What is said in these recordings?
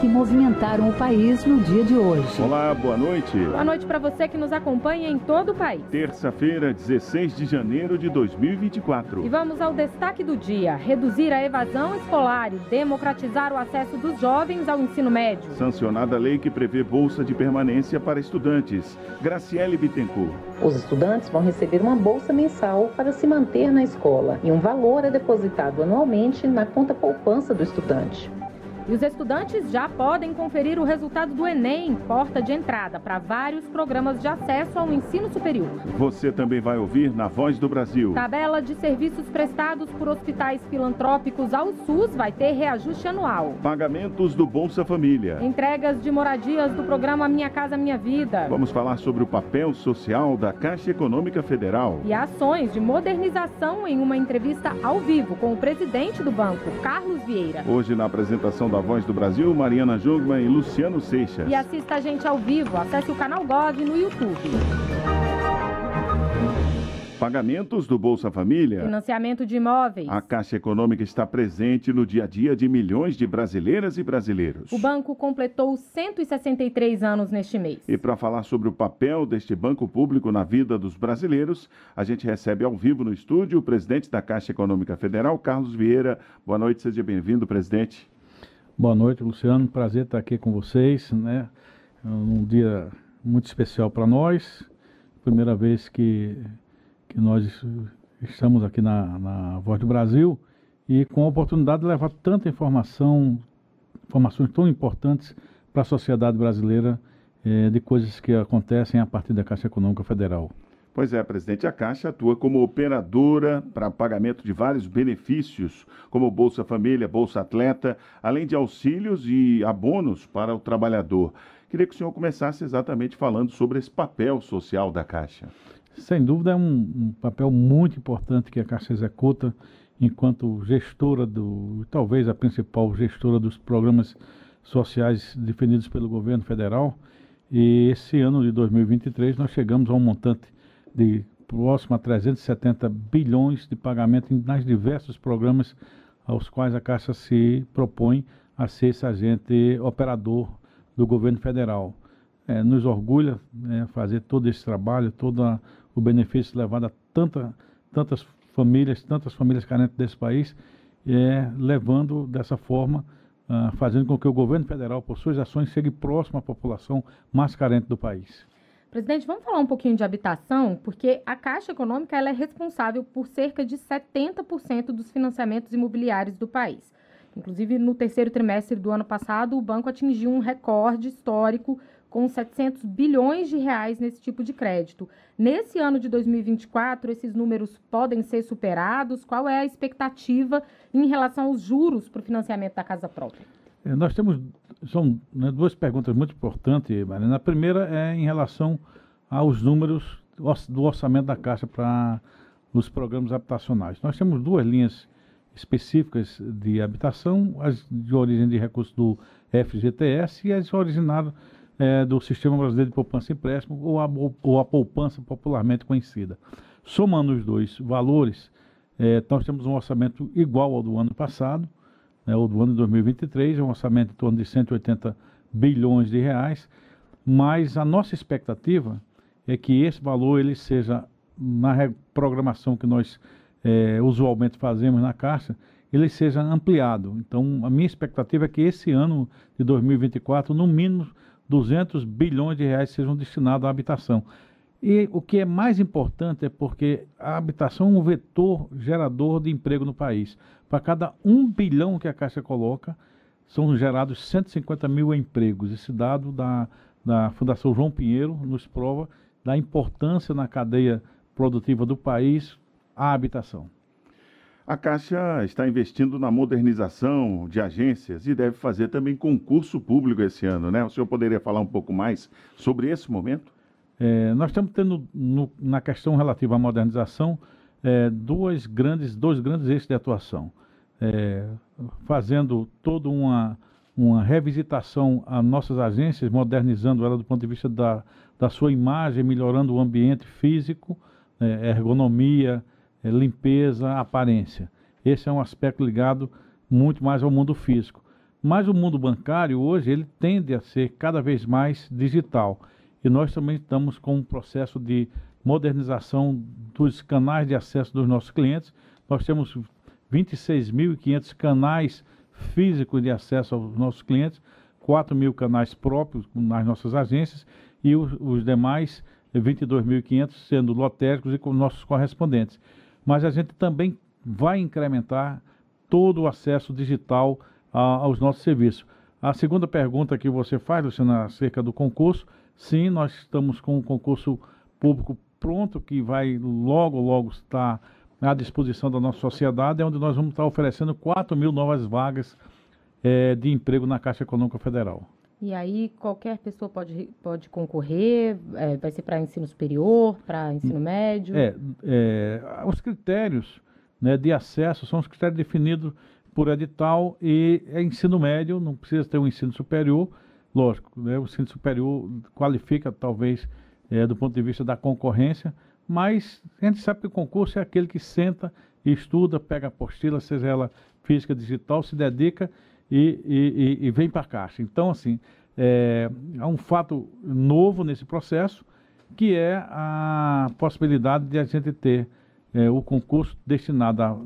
que movimentaram o país no dia de hoje. Olá, boa noite. Boa noite para você que nos acompanha em todo o país. Terça-feira, 16 de janeiro de 2024. E vamos ao destaque do dia: reduzir a evasão escolar e democratizar o acesso dos jovens ao ensino médio. Sancionada a lei que prevê bolsa de permanência para estudantes. Graciele Bittencourt. Os estudantes vão receber uma bolsa mensal para se manter na escola e um valor é depositado anualmente na conta poupança do estudante. E os estudantes já podem conferir o resultado do Enem, porta de entrada para vários programas de acesso ao ensino superior. Você também vai ouvir na Voz do Brasil. Tabela de serviços prestados por hospitais filantrópicos ao SUS vai ter reajuste anual. Pagamentos do Bolsa Família. Entregas de moradias do programa Minha Casa Minha Vida. Vamos falar sobre o papel social da Caixa Econômica Federal. E ações de modernização em uma entrevista ao vivo com o presidente do banco, Carlos Vieira. Hoje, na apresentação da da Voz do Brasil, Mariana Jungmann e Luciano Seixas. E assista a gente ao vivo, acesse o canal Gov no YouTube. Pagamentos do Bolsa Família. Financiamento de imóveis. A Caixa Econômica está presente no dia a dia de milhões de brasileiras e brasileiros. O banco completou 163 anos neste mês. E para falar sobre o papel deste banco público na vida dos brasileiros, a gente recebe ao vivo no estúdio o presidente da Caixa Econômica Federal, Carlos Vieira. Boa noite, seja bem-vindo, presidente. Boa noite, Luciano. Prazer estar aqui com vocês, né? Um dia muito especial para nós. Primeira vez que, que nós estamos aqui na, na Voz do Brasil e com a oportunidade de levar tanta informação, informações tão importantes para a sociedade brasileira eh, de coisas que acontecem a partir da Caixa Econômica Federal. Pois é, presidente, a Caixa atua como operadora para pagamento de vários benefícios, como Bolsa Família, Bolsa Atleta, além de auxílios e abonos para o trabalhador. Queria que o senhor começasse exatamente falando sobre esse papel social da Caixa. Sem dúvida, é um, um papel muito importante que a Caixa executa enquanto gestora do, talvez a principal gestora dos programas sociais definidos pelo governo federal. E esse ano de 2023 nós chegamos a um montante de próximo a 370 bilhões de pagamento nas diversos programas aos quais a Caixa se propõe a ser esse agente operador do governo federal. É, nos orgulha né, fazer todo esse trabalho, todo o benefício levado a tanta, tantas famílias, tantas famílias carentes desse país, é, levando dessa forma, uh, fazendo com que o governo federal, por suas ações, chegue próximo à população mais carente do país. Presidente, vamos falar um pouquinho de habitação, porque a Caixa Econômica ela é responsável por cerca de 70% dos financiamentos imobiliários do país. Inclusive, no terceiro trimestre do ano passado, o banco atingiu um recorde histórico com 700 bilhões de reais nesse tipo de crédito. Nesse ano de 2024, esses números podem ser superados? Qual é a expectativa em relação aos juros para o financiamento da casa própria? É, nós temos são né, duas perguntas muito importantes, Marina. A primeira é em relação aos números do orçamento da Caixa para os programas habitacionais. Nós temos duas linhas específicas de habitação, as de origem de recursos do FGTS e as originadas é, do Sistema Brasileiro de Poupança e Empréstimo, ou a, ou a poupança popularmente conhecida. Somando os dois valores, é, nós temos um orçamento igual ao do ano passado, né, do ano de 2023, é um orçamento em torno de 180 bilhões de reais, mas a nossa expectativa é que esse valor ele seja, na programação que nós é, usualmente fazemos na Caixa, ele seja ampliado. Então, a minha expectativa é que esse ano de 2024, no mínimo 200 bilhões de reais sejam destinados à habitação. E o que é mais importante é porque a habitação é um vetor gerador de emprego no país. Para cada um bilhão que a Caixa coloca, são gerados 150 mil empregos. Esse dado da, da Fundação João Pinheiro nos prova da importância na cadeia produtiva do país a habitação. A Caixa está investindo na modernização de agências e deve fazer também concurso público esse ano, né? O senhor poderia falar um pouco mais sobre esse momento? É, nós estamos tendo, no, na questão relativa à modernização, é, duas grandes, dois grandes eixos de atuação. É, fazendo toda uma, uma revisitação às nossas agências, modernizando ela do ponto de vista da, da sua imagem, melhorando o ambiente físico, é, ergonomia, é, limpeza, aparência. Esse é um aspecto ligado muito mais ao mundo físico. Mas o mundo bancário hoje ele tende a ser cada vez mais digital. E nós também estamos com um processo de modernização dos canais de acesso dos nossos clientes. Nós temos 26.500 canais físicos de acesso aos nossos clientes, 4 mil canais próprios nas nossas agências e os, os demais 22.500 sendo lotéricos e com nossos correspondentes. Mas a gente também vai incrementar todo o acesso digital a, aos nossos serviços. A segunda pergunta que você faz, Luciana, acerca do concurso, sim, nós estamos com um concurso público pronto que vai logo, logo estar à disposição da nossa sociedade, é onde nós vamos estar oferecendo 4 mil novas vagas é, de emprego na Caixa Econômica Federal. E aí qualquer pessoa pode, pode concorrer, é, vai ser para ensino superior, para ensino médio? É, é, os critérios né, de acesso são os critérios definidos por edital e é ensino médio, não precisa ter um ensino superior, lógico, né, o ensino superior qualifica talvez é, do ponto de vista da concorrência, mas a gente sabe que o concurso é aquele que senta e estuda, pega a apostila, seja ela física, digital, se dedica e, e, e vem para a caixa. Então, assim, é, há um fato novo nesse processo, que é a possibilidade de a gente ter é, o concurso destinado a,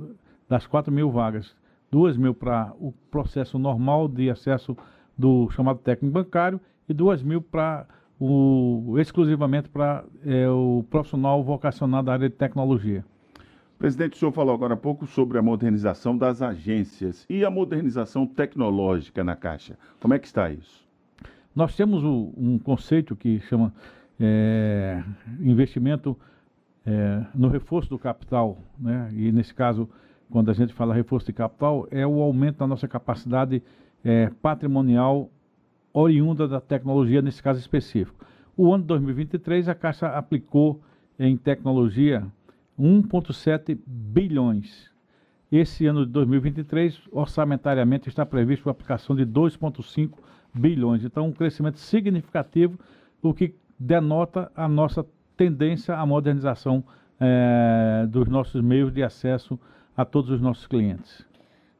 das 4 mil vagas, 2 mil para o processo normal de acesso do chamado técnico bancário e 2 mil para o, exclusivamente para é, o profissional vocacionado da área de tecnologia. Presidente, o senhor falou agora há pouco sobre a modernização das agências e a modernização tecnológica na Caixa. Como é que está isso? Nós temos o, um conceito que chama é, investimento é, no reforço do capital, né? e nesse caso, quando a gente fala reforço de capital, é o aumento da nossa capacidade é, patrimonial oriunda da tecnologia, nesse caso específico. O ano de 2023, a Caixa aplicou em tecnologia 1,7 bilhões. Esse ano de 2023, orçamentariamente, está previsto a aplicação de 2,5 bilhões. Então, um crescimento significativo, o que denota a nossa tendência à modernização é, dos nossos meios de acesso a todos os nossos clientes.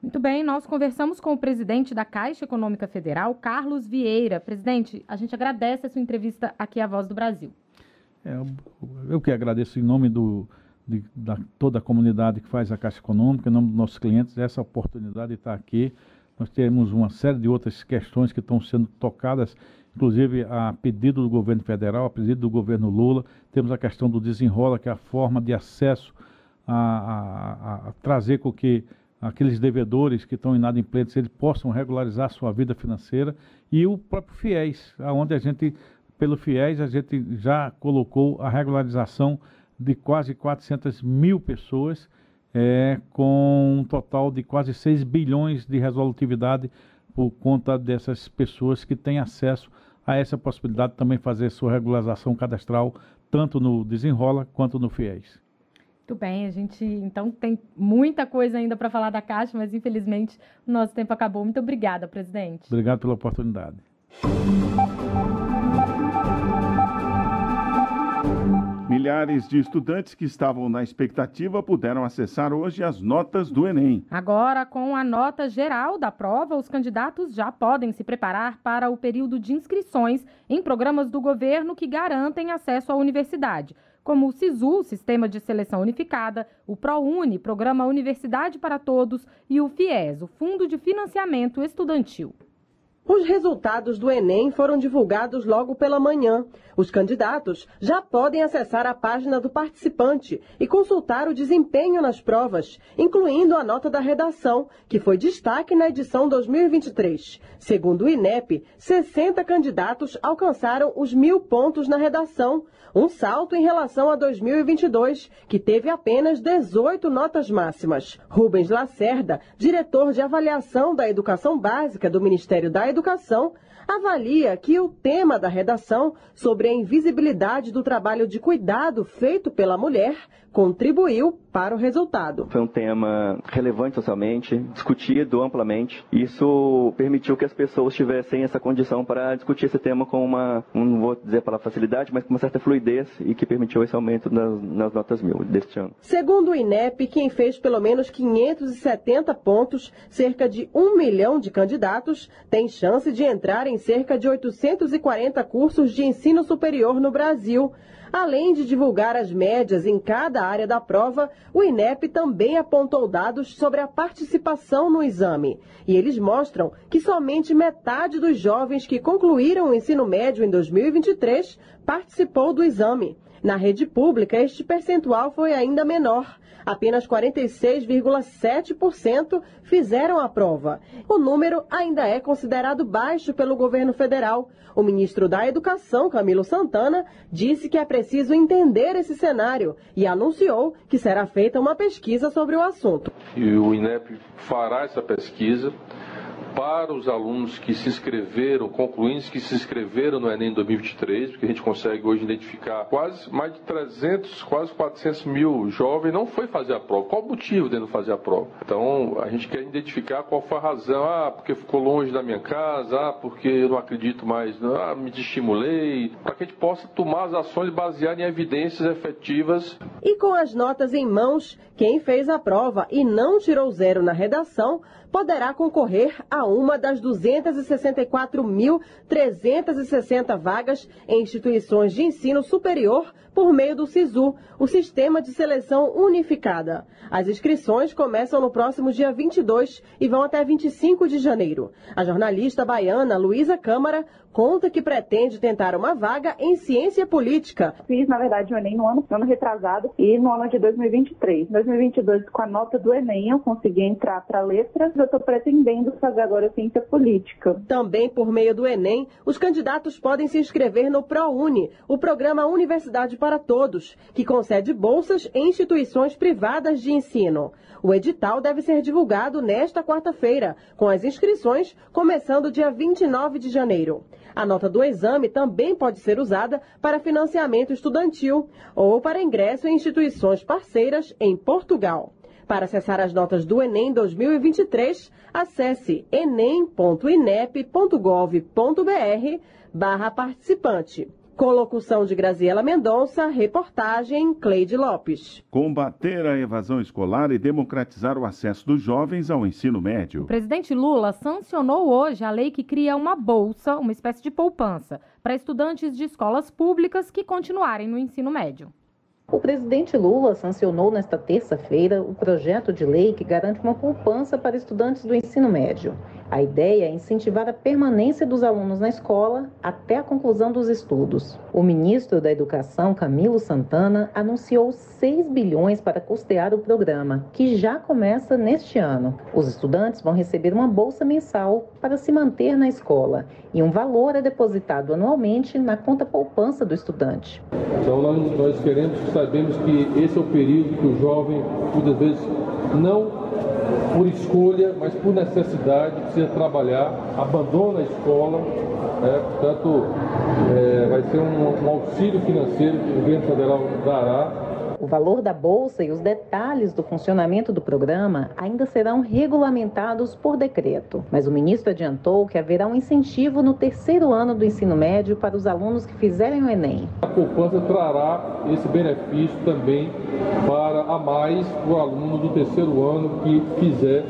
Muito bem, nós conversamos com o presidente da Caixa Econômica Federal, Carlos Vieira. Presidente, a gente agradece a sua entrevista aqui à Voz do Brasil. É, eu que agradeço em nome do, de da, toda a comunidade que faz a Caixa Econômica, em nome dos nossos clientes, essa oportunidade de estar aqui. Nós temos uma série de outras questões que estão sendo tocadas, inclusive a pedido do governo federal, a pedido do governo Lula. Temos a questão do desenrola, que é a forma de acesso a, a, a trazer com que aqueles devedores que estão inadimplentes eles possam regularizar sua vida financeira e o próprio FIES, onde a gente, pelo FIES, a gente já colocou a regularização de quase 400 mil pessoas, é, com um total de quase 6 bilhões de resolutividade por conta dessas pessoas que têm acesso a essa possibilidade de também fazer sua regularização cadastral, tanto no Desenrola quanto no FIES. Muito bem, a gente então tem muita coisa ainda para falar da Caixa, mas infelizmente o nosso tempo acabou. Muito obrigada, presidente. Obrigado pela oportunidade. Milhares de estudantes que estavam na expectativa puderam acessar hoje as notas do Enem. Agora, com a nota geral da prova, os candidatos já podem se preparar para o período de inscrições em programas do governo que garantem acesso à universidade, como o SISU, Sistema de Seleção Unificada, o ProUni, Programa Universidade para Todos, e o FIES, o Fundo de Financiamento Estudantil. Os resultados do Enem foram divulgados logo pela manhã. Os candidatos já podem acessar a página do participante e consultar o desempenho nas provas, incluindo a nota da redação, que foi destaque na edição 2023. Segundo o INEP, 60 candidatos alcançaram os mil pontos na redação, um salto em relação a 2022, que teve apenas 18 notas máximas. Rubens Lacerda, diretor de avaliação da educação básica do Ministério da Educação, avalia que o tema da redação sobre a invisibilidade do trabalho de cuidado feito pela mulher contribuiu para o resultado. Foi um tema relevante socialmente, discutido amplamente. Isso permitiu que as pessoas tivessem essa condição para discutir esse tema com uma, não vou dizer para facilidade, mas com uma certa fluidez e que permitiu esse aumento nas, nas notas mil deste ano. Segundo o INEP, quem fez pelo menos 570 pontos, cerca de um milhão de candidatos, tem chance de entrar em cerca de 840 cursos de ensino superior no Brasil. Além de divulgar as médias em cada área da prova, o INEP também apontou dados sobre a participação no exame. E eles mostram que somente metade dos jovens que concluíram o ensino médio em 2023 participou do exame. Na rede pública, este percentual foi ainda menor. Apenas 46,7% fizeram a prova. O número ainda é considerado baixo pelo governo federal. O ministro da Educação, Camilo Santana, disse que é preciso entender esse cenário e anunciou que será feita uma pesquisa sobre o assunto. E o INEP fará essa pesquisa para os alunos que se inscreveram, concluintes que se inscreveram no Enem 2023, porque a gente consegue hoje identificar quase mais de 300, quase 400 mil jovens não foi fazer a prova. Qual o motivo de não fazer a prova? Então, a gente quer identificar qual foi a razão. Ah, porque ficou longe da minha casa, ah, porque eu não acredito mais, ah, me desestimulei, para que a gente possa tomar as ações baseadas em evidências efetivas. E com as notas em mãos, quem fez a prova e não tirou zero na redação poderá concorrer a uma das 264.360 vagas em instituições de ensino superior por meio do SISU, o Sistema de Seleção Unificada. As inscrições começam no próximo dia 22 e vão até 25 de janeiro. A jornalista baiana Luísa Câmara conta que pretende tentar uma vaga em ciência política. Fiz, na verdade, o Enem no ano, no ano retrasado e no ano de 2023. Em 2022, com a nota do Enem, eu consegui entrar para letras. Eu estou pretendendo fazer agora ciência política. Também por meio do Enem, os candidatos podem se inscrever no ProUni, o programa Universidade para Todos, que concede bolsas em instituições privadas de ensino. O edital deve ser divulgado nesta quarta-feira, com as inscrições começando dia 29 de janeiro. A nota do exame também pode ser usada para financiamento estudantil ou para ingresso em instituições parceiras em Portugal. Para acessar as notas do Enem 2023, acesse enem.inep.gov.br barra participante. Colocução de Graziela Mendonça, reportagem Cleide Lopes. Combater a evasão escolar e democratizar o acesso dos jovens ao ensino médio. O presidente Lula sancionou hoje a lei que cria uma bolsa, uma espécie de poupança, para estudantes de escolas públicas que continuarem no ensino médio. O presidente Lula sancionou nesta terça-feira o projeto de lei que garante uma poupança para estudantes do ensino médio. A ideia é incentivar a permanência dos alunos na escola até a conclusão dos estudos. O ministro da Educação, Camilo Santana, anunciou 6 bilhões para custear o programa, que já começa neste ano. Os estudantes vão receber uma bolsa mensal para se manter na escola e um valor é depositado anualmente na conta poupança do estudante. Então nós, nós queremos, sabemos que esse é o período que o jovem muitas vezes não por escolha, mas por necessidade, precisa trabalhar, abandona a escola, né? portanto, é, vai ser um, um auxílio financeiro que o governo federal dará o valor da bolsa e os detalhes do funcionamento do programa ainda serão regulamentados por decreto. Mas o ministro adiantou que haverá um incentivo no terceiro ano do ensino médio para os alunos que fizerem o Enem. A poupança trará esse benefício também para a mais o aluno do terceiro ano que fizer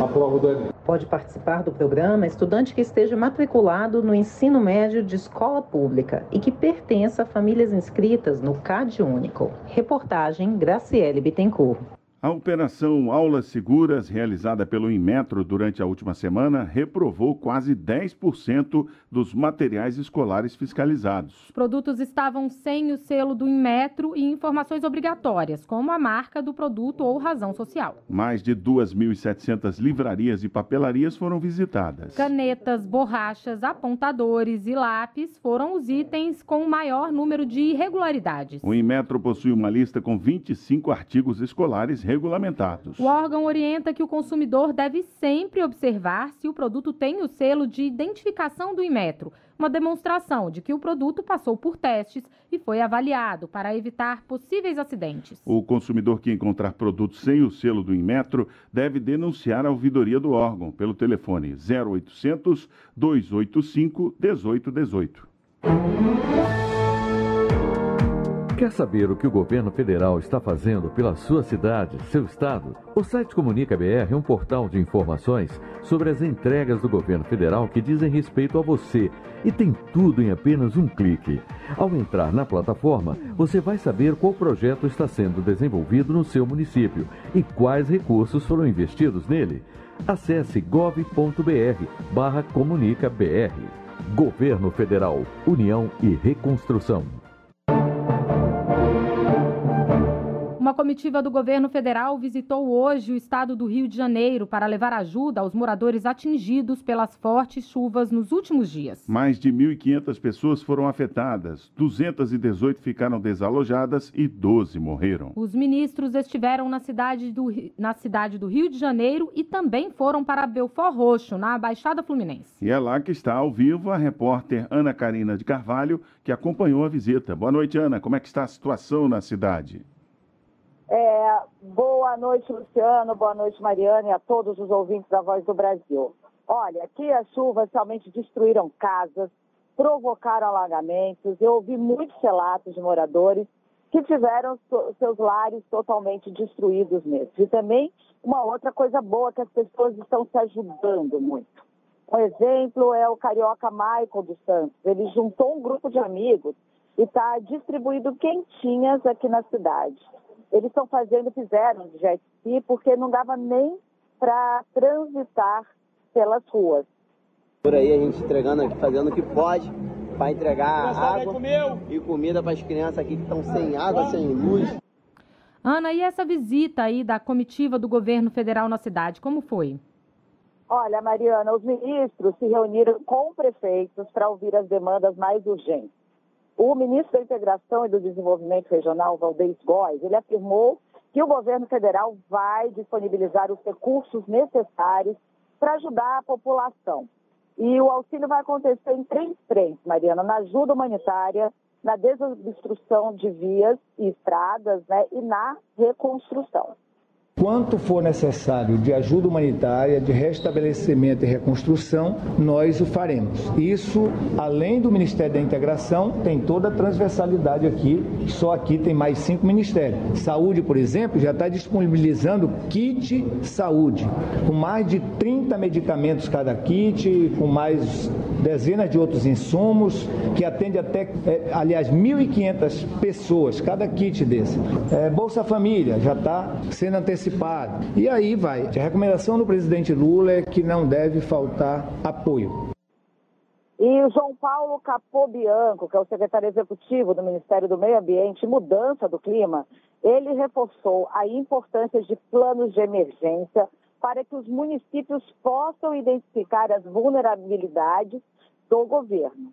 a prova do Enem. Pode participar do programa estudante que esteja matriculado no ensino médio de escola pública e que pertença a famílias inscritas no CAD Único. Reportagem Graciele Bittencourt. A operação Aulas Seguras, realizada pelo Inmetro durante a última semana, reprovou quase 10% dos materiais escolares fiscalizados. Os produtos estavam sem o selo do Inmetro e informações obrigatórias, como a marca do produto ou razão social. Mais de 2.700 livrarias e papelarias foram visitadas. Canetas, borrachas, apontadores e lápis foram os itens com o maior número de irregularidades. O Inmetro possui uma lista com 25 artigos escolares regulamentados. O órgão orienta que o consumidor deve sempre observar se o produto tem o selo de identificação do Inmetro, uma demonstração de que o produto passou por testes e foi avaliado para evitar possíveis acidentes. O consumidor que encontrar produtos sem o selo do Inmetro deve denunciar a ouvidoria do órgão pelo telefone 0800 285 1818. Quer saber o que o governo federal está fazendo pela sua cidade, seu estado? O site Comunica BR é um portal de informações sobre as entregas do governo federal que dizem respeito a você e tem tudo em apenas um clique. Ao entrar na plataforma, você vai saber qual projeto está sendo desenvolvido no seu município e quais recursos foram investidos nele. Acesse gov.br barra Comunica BR. Governo Federal, União e Reconstrução. Comitiva do governo federal visitou hoje o estado do Rio de Janeiro para levar ajuda aos moradores atingidos pelas fortes chuvas nos últimos dias. Mais de 1.500 pessoas foram afetadas, 218 ficaram desalojadas e 12 morreram. Os ministros estiveram na cidade do, na cidade do Rio de Janeiro e também foram para Belfort Roxo, na Baixada Fluminense. E é lá que está ao vivo a repórter Ana Karina de Carvalho, que acompanhou a visita. Boa noite, Ana. Como é que está a situação na cidade? É, boa noite, Luciano, boa noite, Mariana e a todos os ouvintes da Voz do Brasil. Olha, aqui as chuvas realmente destruíram casas, provocaram alagamentos. Eu ouvi muitos relatos de moradores que tiveram seus lares totalmente destruídos mesmo. E também uma outra coisa boa que as pessoas estão se ajudando muito. Um exemplo é o carioca Michael dos Santos. Ele juntou um grupo de amigos e está distribuindo quentinhas aqui na cidade eles estão fazendo, fizeram de jet ski, porque não dava nem para transitar pelas ruas. Por aí a gente entregando aqui, fazendo o que pode para entregar água e comida para as crianças aqui que estão sem água, sem luz. Ana, e essa visita aí da comitiva do governo federal na cidade, como foi? Olha, Mariana, os ministros se reuniram com prefeitos para ouvir as demandas mais urgentes. O ministro da Integração e do Desenvolvimento Regional, Valdez Góes, ele afirmou que o governo federal vai disponibilizar os recursos necessários para ajudar a população. E o auxílio vai acontecer em três frentes, Mariana, na ajuda humanitária, na desobstrução de vias e estradas né, e na reconstrução. Quanto for necessário de ajuda humanitária, de restabelecimento e reconstrução, nós o faremos. Isso, além do Ministério da Integração, tem toda a transversalidade aqui. Só aqui tem mais cinco ministérios. Saúde, por exemplo, já está disponibilizando kit saúde, com mais de 30 medicamentos cada kit, com mais dezenas de outros insumos, que atende até, é, aliás, 1.500 pessoas, cada kit desse. É, Bolsa Família já está sendo antecipado antecipado. E aí vai. A recomendação do presidente Lula é que não deve faltar apoio. E o João Paulo Capobianco, que é o secretário executivo do Ministério do Meio Ambiente e Mudança do Clima, ele reforçou a importância de planos de emergência para que os municípios possam identificar as vulnerabilidades do governo.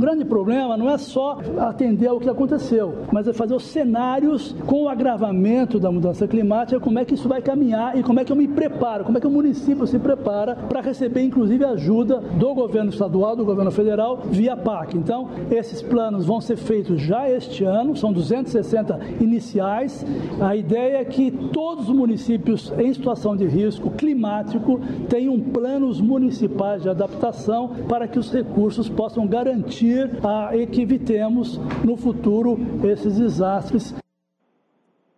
Grande problema não é só atender ao que aconteceu, mas é fazer os cenários com o agravamento da mudança climática, como é que isso vai caminhar e como é que eu me preparo, como é que o município se prepara para receber, inclusive, ajuda do governo estadual, do governo federal, via PAC. Então, esses planos vão ser feitos já este ano, são 260 iniciais. A ideia é que todos os municípios em situação de risco climático tenham planos municipais de adaptação para que os recursos possam garantir a que evitemos no futuro esses desastres.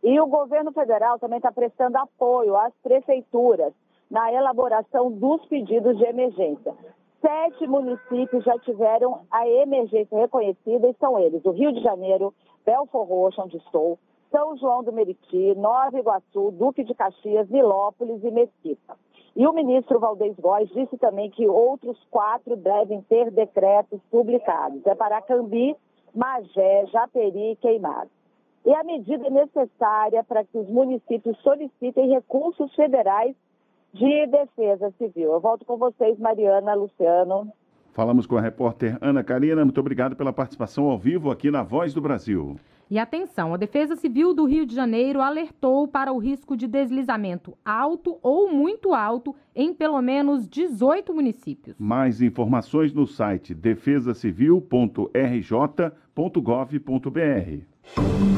E o governo federal também está prestando apoio às prefeituras na elaboração dos pedidos de emergência. Sete municípios já tiveram a emergência reconhecida e são eles: o Rio de Janeiro, Belfor Roxo, onde estou, São João do Meriti, Nova Iguaçu, Duque de Caxias, Nilópolis e Mesquita. E o ministro Valdez Góes disse também que outros quatro devem ter decretos publicados. É Paracambi, Magé, Japeri e Queimado. E a medida necessária para que os municípios solicitem recursos federais de defesa civil. Eu volto com vocês, Mariana, Luciano. Falamos com a repórter Ana Karina. Muito obrigado pela participação ao vivo aqui na Voz do Brasil. E atenção, a Defesa Civil do Rio de Janeiro alertou para o risco de deslizamento alto ou muito alto em pelo menos 18 municípios. Mais informações no site defesacivil.rj.gov.br.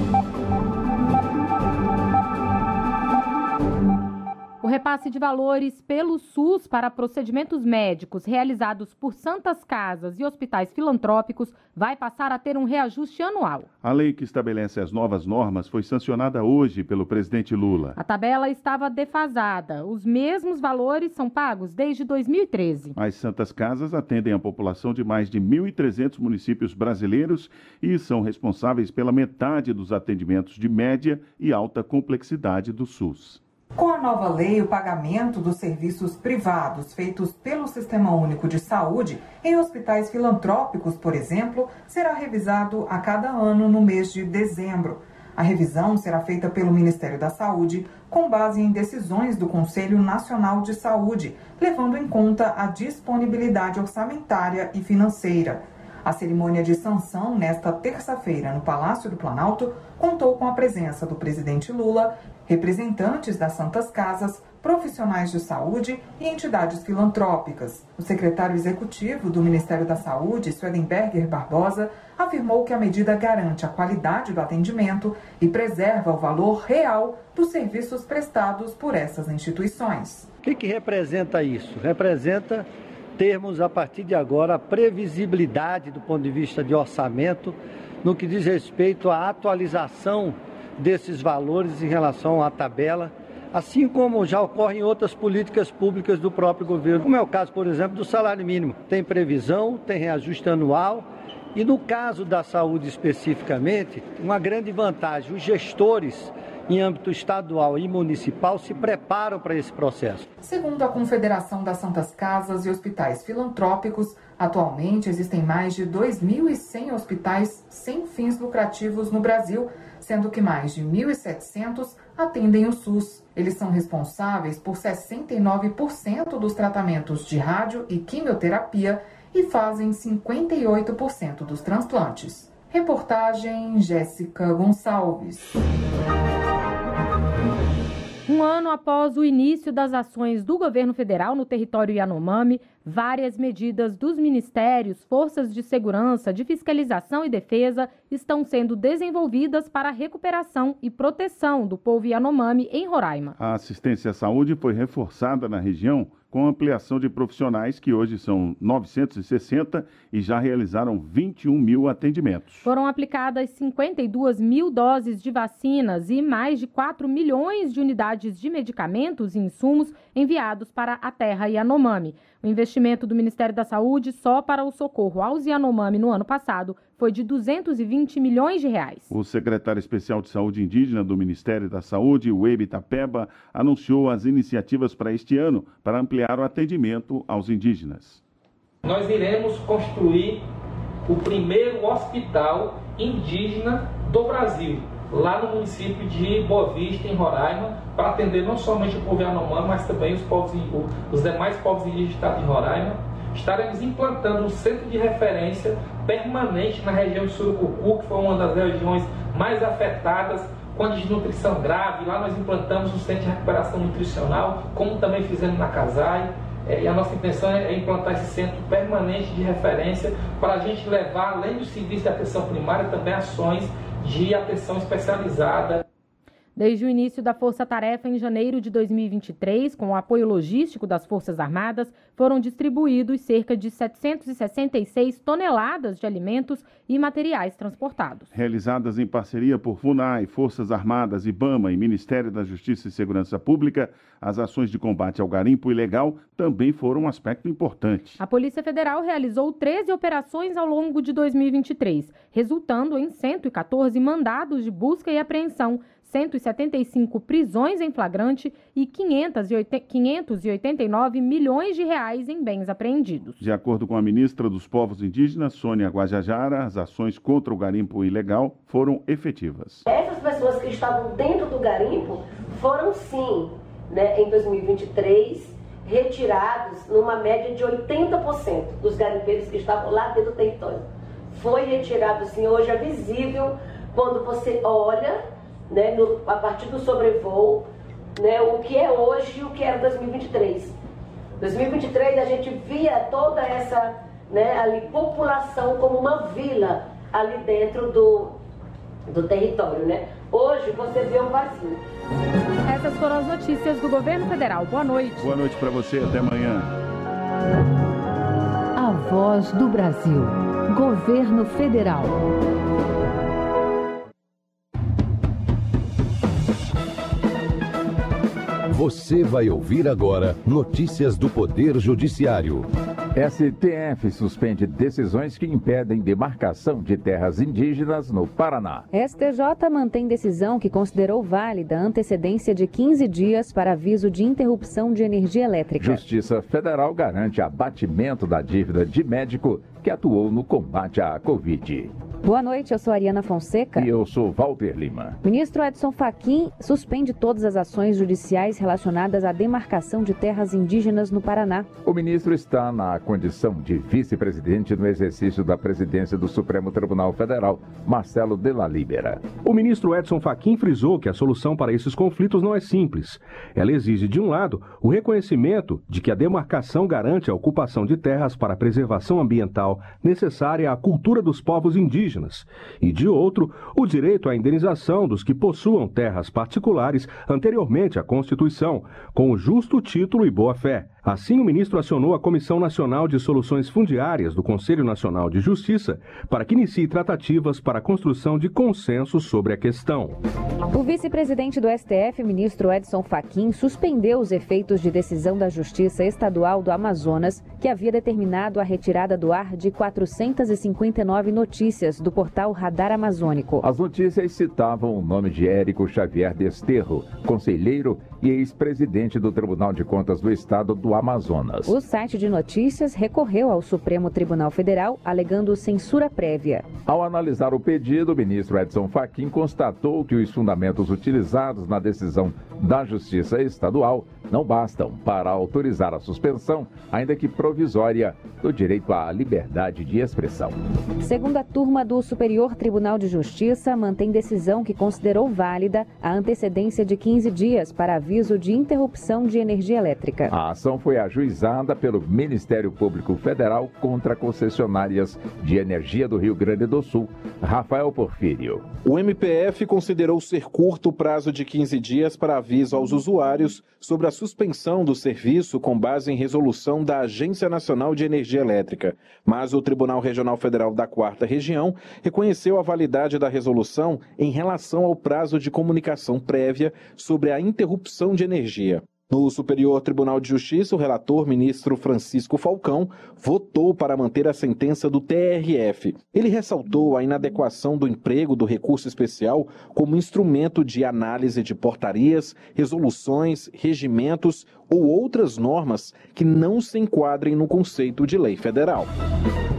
O repasse de valores pelo SUS para procedimentos médicos realizados por santas casas e hospitais filantrópicos vai passar a ter um reajuste anual. A lei que estabelece as novas normas foi sancionada hoje pelo presidente Lula. A tabela estava defasada. Os mesmos valores são pagos desde 2013. As santas casas atendem a população de mais de 1.300 municípios brasileiros e são responsáveis pela metade dos atendimentos de média e alta complexidade do SUS. Com a nova lei, o pagamento dos serviços privados feitos pelo Sistema Único de Saúde em hospitais filantrópicos, por exemplo, será revisado a cada ano no mês de dezembro. A revisão será feita pelo Ministério da Saúde com base em decisões do Conselho Nacional de Saúde, levando em conta a disponibilidade orçamentária e financeira. A cerimônia de sanção, nesta terça-feira, no Palácio do Planalto, contou com a presença do presidente Lula, representantes das Santas Casas, profissionais de saúde e entidades filantrópicas. O secretário executivo do Ministério da Saúde, Swedenberger Barbosa, afirmou que a medida garante a qualidade do atendimento e preserva o valor real dos serviços prestados por essas instituições. O que, que representa isso? Representa termos, a partir de agora, a previsibilidade do ponto de vista de orçamento no que diz respeito à atualização desses valores em relação à tabela, assim como já ocorre em outras políticas públicas do próprio governo, como é o caso, por exemplo, do salário mínimo. Tem previsão, tem reajuste anual. E no caso da saúde especificamente, uma grande vantagem, os gestores em âmbito estadual e municipal se preparam para esse processo. Segundo a Confederação das Santas Casas e Hospitais Filantrópicos, atualmente existem mais de 2.100 hospitais sem fins lucrativos no Brasil, sendo que mais de 1.700 atendem o SUS. Eles são responsáveis por 69% dos tratamentos de rádio e quimioterapia e fazem 58% dos transplantes. Reportagem Jéssica Gonçalves. Um ano após o início das ações do governo federal no território Yanomami, várias medidas dos ministérios, forças de segurança, de fiscalização e defesa estão sendo desenvolvidas para a recuperação e proteção do povo Yanomami em Roraima. A assistência à saúde foi reforçada na região com ampliação de profissionais que hoje são 960 e já realizaram 21 mil atendimentos. Foram aplicadas 52 mil doses de vacinas e mais de 4 milhões de unidades de medicamentos e insumos enviados para a terra Yanomami. O investimento do Ministério da Saúde só para o socorro aos Yanomami no ano passado foi de 220 milhões de reais. O secretário especial de Saúde Indígena do Ministério da Saúde, Webe Tapeba, anunciou as iniciativas para este ano para ampliar o atendimento aos indígenas. Nós iremos construir o primeiro hospital indígena do Brasil, lá no município de Boa Vista, em Roraima, para atender não somente o povo Yanomami, mas também os, povos, os demais povos indígenas do estado de Roraima estaremos implantando um centro de referência permanente na região de Surucucu, que foi uma das regiões mais afetadas com a desnutrição grave. Lá nós implantamos um centro de recuperação nutricional, como também fizemos na Casai. É, e a nossa intenção é implantar esse centro permanente de referência para a gente levar, além do serviço de atenção primária, também ações de atenção especializada Desde o início da Força Tarefa em janeiro de 2023, com o apoio logístico das Forças Armadas, foram distribuídos cerca de 766 toneladas de alimentos e materiais transportados. Realizadas em parceria por FUNAI, Forças Armadas, IBAMA e Ministério da Justiça e Segurança Pública, as ações de combate ao garimpo ilegal também foram um aspecto importante. A Polícia Federal realizou 13 operações ao longo de 2023, resultando em 114 mandados de busca e apreensão 175 prisões em flagrante e 589 milhões de reais em bens apreendidos. De acordo com a ministra dos Povos Indígenas, Sônia Guajajara, as ações contra o garimpo ilegal foram efetivas. Essas pessoas que estavam dentro do garimpo foram sim, né, em 2023, retirados numa média de 80% dos garimpeiros que estavam lá dentro do território. Foi retirado, sim, hoje é visível quando você olha, né, no, a partir do sobrevoo, né, o que é hoje e o que era 2023. 2023 a gente via toda essa né, ali, população como uma vila ali dentro do, do território. Né? Hoje você vê um vazio. Essas foram as notícias do governo federal. Boa noite. Boa noite para você, até amanhã. A voz do Brasil. Governo Federal. Você vai ouvir agora notícias do Poder Judiciário. STF suspende decisões que impedem demarcação de terras indígenas no Paraná. STJ mantém decisão que considerou válida a antecedência de 15 dias para aviso de interrupção de energia elétrica. Justiça Federal garante abatimento da dívida de médico que atuou no combate à Covid. Boa noite, eu sou Ariana Fonseca. E eu sou Walter Lima. Ministro Edson Fachin suspende todas as ações judiciais relacionadas à demarcação de terras indígenas no Paraná. O ministro está na condição de vice-presidente no exercício da presidência do Supremo Tribunal Federal, Marcelo de la Libera. O ministro Edson Fachin frisou que a solução para esses conflitos não é simples. Ela exige, de um lado, o reconhecimento de que a demarcação garante a ocupação de terras para a preservação ambiental necessária à cultura dos povos indígenas indígenas, e de outro, o direito à indenização dos que possuam terras particulares anteriormente à Constituição, com justo título e boa-fé. Assim, o ministro acionou a Comissão Nacional de Soluções Fundiárias do Conselho Nacional de Justiça para que inicie tratativas para a construção de consenso sobre a questão. O vice-presidente do STF, ministro Edson Fachin, suspendeu os efeitos de decisão da Justiça Estadual do Amazonas, que havia determinado a retirada do ar de 459 notícias do portal Radar Amazônico. As notícias citavam o nome de Érico Xavier Desterro, conselheiro e ex-presidente do Tribunal de Contas do Estado do Amazonas. O site de notícias recorreu ao Supremo Tribunal Federal alegando censura prévia. Ao analisar o pedido, o ministro Edson Fachin constatou que os fundamentos utilizados na decisão da Justiça Estadual não bastam para autorizar a suspensão, ainda que provisória, do direito à liberdade de expressão. Segunda turma do Superior Tribunal de Justiça mantém decisão que considerou válida a antecedência de 15 dias para aviso de interrupção de energia elétrica. A ação foi ajuizada pelo Ministério Público Federal contra concessionárias de energia do Rio Grande do Sul. Rafael Porfírio. O MPF considerou ser curto o prazo de 15 dias para aviso aos usuários sobre a suspensão do serviço com base em resolução da Agência Nacional de Energia Elétrica. Mas o Tribunal Regional Federal da Quarta Região reconheceu a validade da resolução em relação ao prazo de comunicação prévia sobre a interrupção de energia. No Superior Tribunal de Justiça, o relator ministro Francisco Falcão votou para manter a sentença do TRF. Ele ressaltou a inadequação do emprego do recurso especial como instrumento de análise de portarias, resoluções, regimentos ou outras normas que não se enquadrem no conceito de lei federal.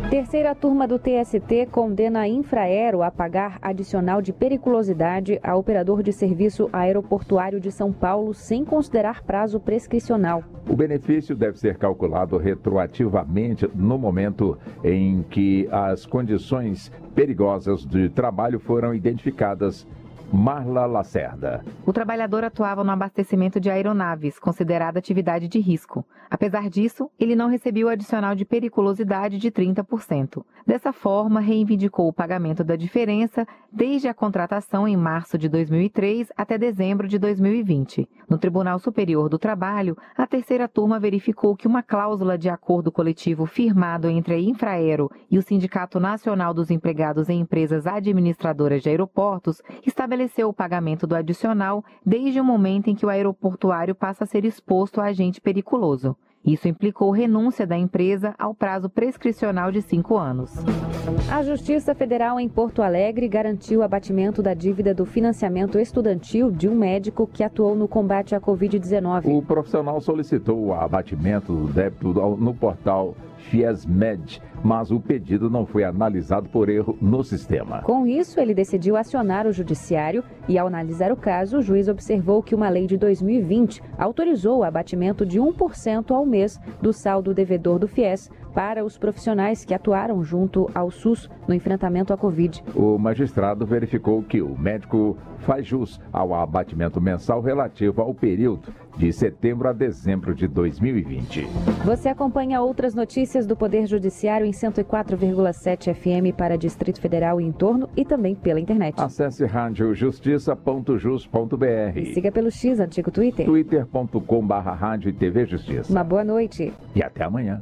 Terceira turma do TST condena a Infraero a pagar adicional de periculosidade a operador de serviço aeroportuário de São Paulo sem considerar prazo prescricional. O benefício deve ser calculado retroativamente no momento em que as condições perigosas de trabalho foram identificadas Marla Lacerda. O trabalhador atuava no abastecimento de aeronaves, considerada atividade de risco. Apesar disso, ele não recebeu o adicional de periculosidade de 30%. Dessa forma, reivindicou o pagamento da diferença desde a contratação em março de 2003 até dezembro de 2020. No Tribunal Superior do Trabalho, a terceira turma verificou que uma cláusula de acordo coletivo firmado entre a Infraero e o Sindicato Nacional dos Empregados em Empresas Administradoras de Aeroportos estabeleceu o pagamento do adicional desde o momento em que o aeroportuário passa a ser exposto a agente periculoso. Isso implicou renúncia da empresa ao prazo prescricional de cinco anos. A Justiça Federal em Porto Alegre garantiu o abatimento da dívida do financiamento estudantil de um médico que atuou no combate à Covid-19. O profissional solicitou o abatimento do débito no portal FIESMED mas o pedido não foi analisado por erro no sistema. Com isso, ele decidiu acionar o judiciário e, ao analisar o caso, o juiz observou que uma lei de 2020 autorizou o abatimento de 1% ao mês do saldo devedor do FIES para os profissionais que atuaram junto ao SUS no enfrentamento à Covid. O magistrado verificou que o médico faz jus ao abatimento mensal relativo ao período de setembro a dezembro de 2020. Você acompanha outras notícias do Poder Judiciário em 104,7 FM para Distrito Federal e entorno e também pela internet. Acesse radiojustiça.jus.br. E siga pelo X, antigo Twitter. twitter.com.br Rádio e TV Justiça. Uma boa noite. E até amanhã.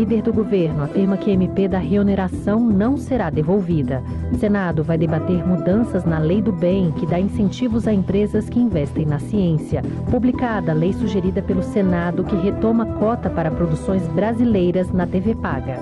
Líder do governo afirma que MP da reoneração não será devolvida. Senado vai debater mudanças na Lei do Bem, que dá incentivos a empresas que investem na ciência. Publicada a lei sugerida pelo Senado que retoma cota para produções brasileiras na TV Paga.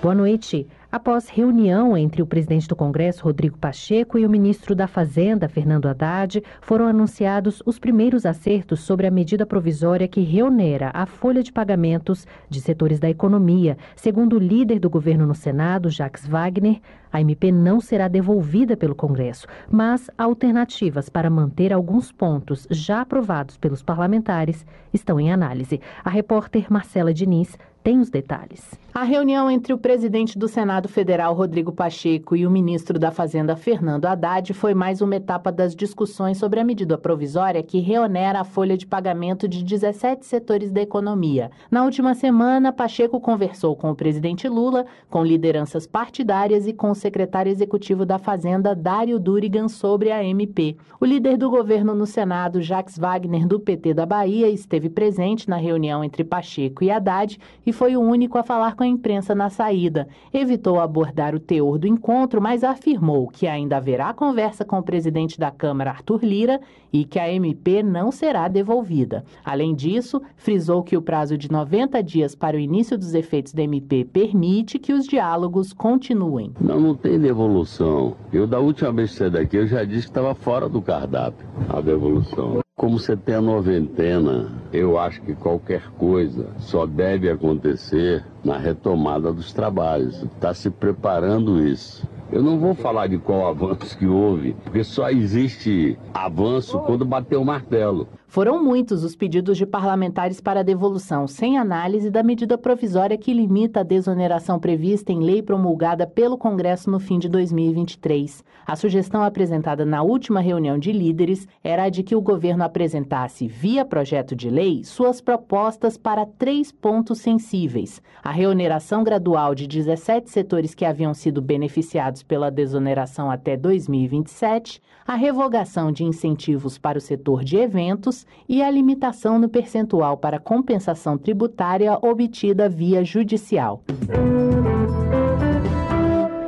Boa noite. Após reunião entre o presidente do Congresso, Rodrigo Pacheco, e o ministro da Fazenda, Fernando Haddad, foram anunciados os primeiros acertos sobre a medida provisória que reonera a folha de pagamentos de setores da economia. Segundo o líder do governo no Senado, Jacques Wagner, a MP não será devolvida pelo Congresso, mas alternativas para manter alguns pontos já aprovados pelos parlamentares estão em análise. A repórter Marcela Diniz tem os detalhes. A reunião entre o presidente do Senado Federal, Rodrigo Pacheco, e o ministro da Fazenda, Fernando Haddad, foi mais uma etapa das discussões sobre a medida provisória que reonera a folha de pagamento de 17 setores da economia. Na última semana, Pacheco conversou com o presidente Lula, com lideranças partidárias e com o secretário executivo da Fazenda, Dário Durigan, sobre a MP. O líder do governo no Senado, Jacques Wagner, do PT da Bahia, esteve presente na reunião entre Pacheco e Haddad e foi o único a falar com a imprensa na saída. Evitou abordar o teor do encontro, mas afirmou que ainda haverá conversa com o presidente da Câmara, Arthur Lira, e que a MP não será devolvida. Além disso, frisou que o prazo de 90 dias para o início dos efeitos da MP permite que os diálogos continuem. Não, não tem devolução. Eu, da última vez que saí daqui, eu já disse que estava fora do cardápio a devolução. Como você tem a noventena, eu acho que qualquer coisa só deve acontecer na retomada dos trabalhos. Está se preparando isso. Eu não vou falar de qual avanço que houve, porque só existe avanço quando bater o martelo. Foram muitos os pedidos de parlamentares para a devolução, sem análise da medida provisória que limita a desoneração prevista em lei promulgada pelo Congresso no fim de 2023. A sugestão apresentada na última reunião de líderes era a de que o governo apresentasse, via projeto de lei, suas propostas para três pontos sensíveis: a reoneração gradual de 17 setores que haviam sido beneficiados pela desoneração até 2027, a revogação de incentivos para o setor de eventos e a limitação no percentual para compensação tributária obtida via judicial.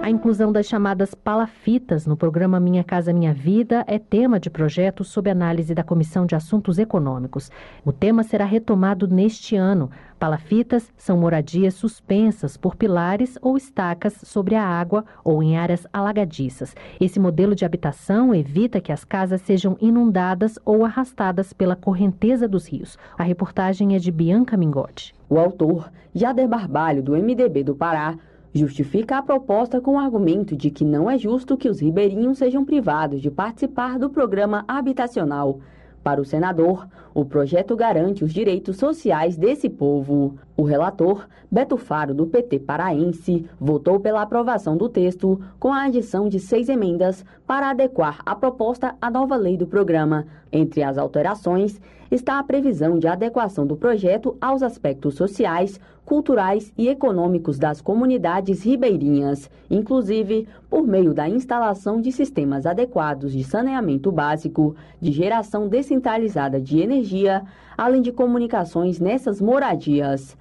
A inclusão das chamadas palafitas no programa Minha Casa Minha Vida é tema de projeto sob análise da Comissão de Assuntos Econômicos. O tema será retomado neste ano. Palafitas são moradias suspensas por pilares ou estacas sobre a água ou em áreas alagadiças. Esse modelo de habitação evita que as casas sejam inundadas ou arrastadas pela correnteza dos rios. A reportagem é de Bianca Mingotti. O autor, Jader Barbalho, do MDB do Pará, justifica a proposta com o argumento de que não é justo que os ribeirinhos sejam privados de participar do programa habitacional. Para o senador, o projeto garante os direitos sociais desse povo. O relator, Beto Faro, do PT paraense, votou pela aprovação do texto com a adição de seis emendas para adequar a proposta à nova lei do programa. Entre as alterações está a previsão de adequação do projeto aos aspectos sociais, culturais e econômicos das comunidades ribeirinhas, inclusive por meio da instalação de sistemas adequados de saneamento básico, de geração descentralizada de energia, além de comunicações nessas moradias.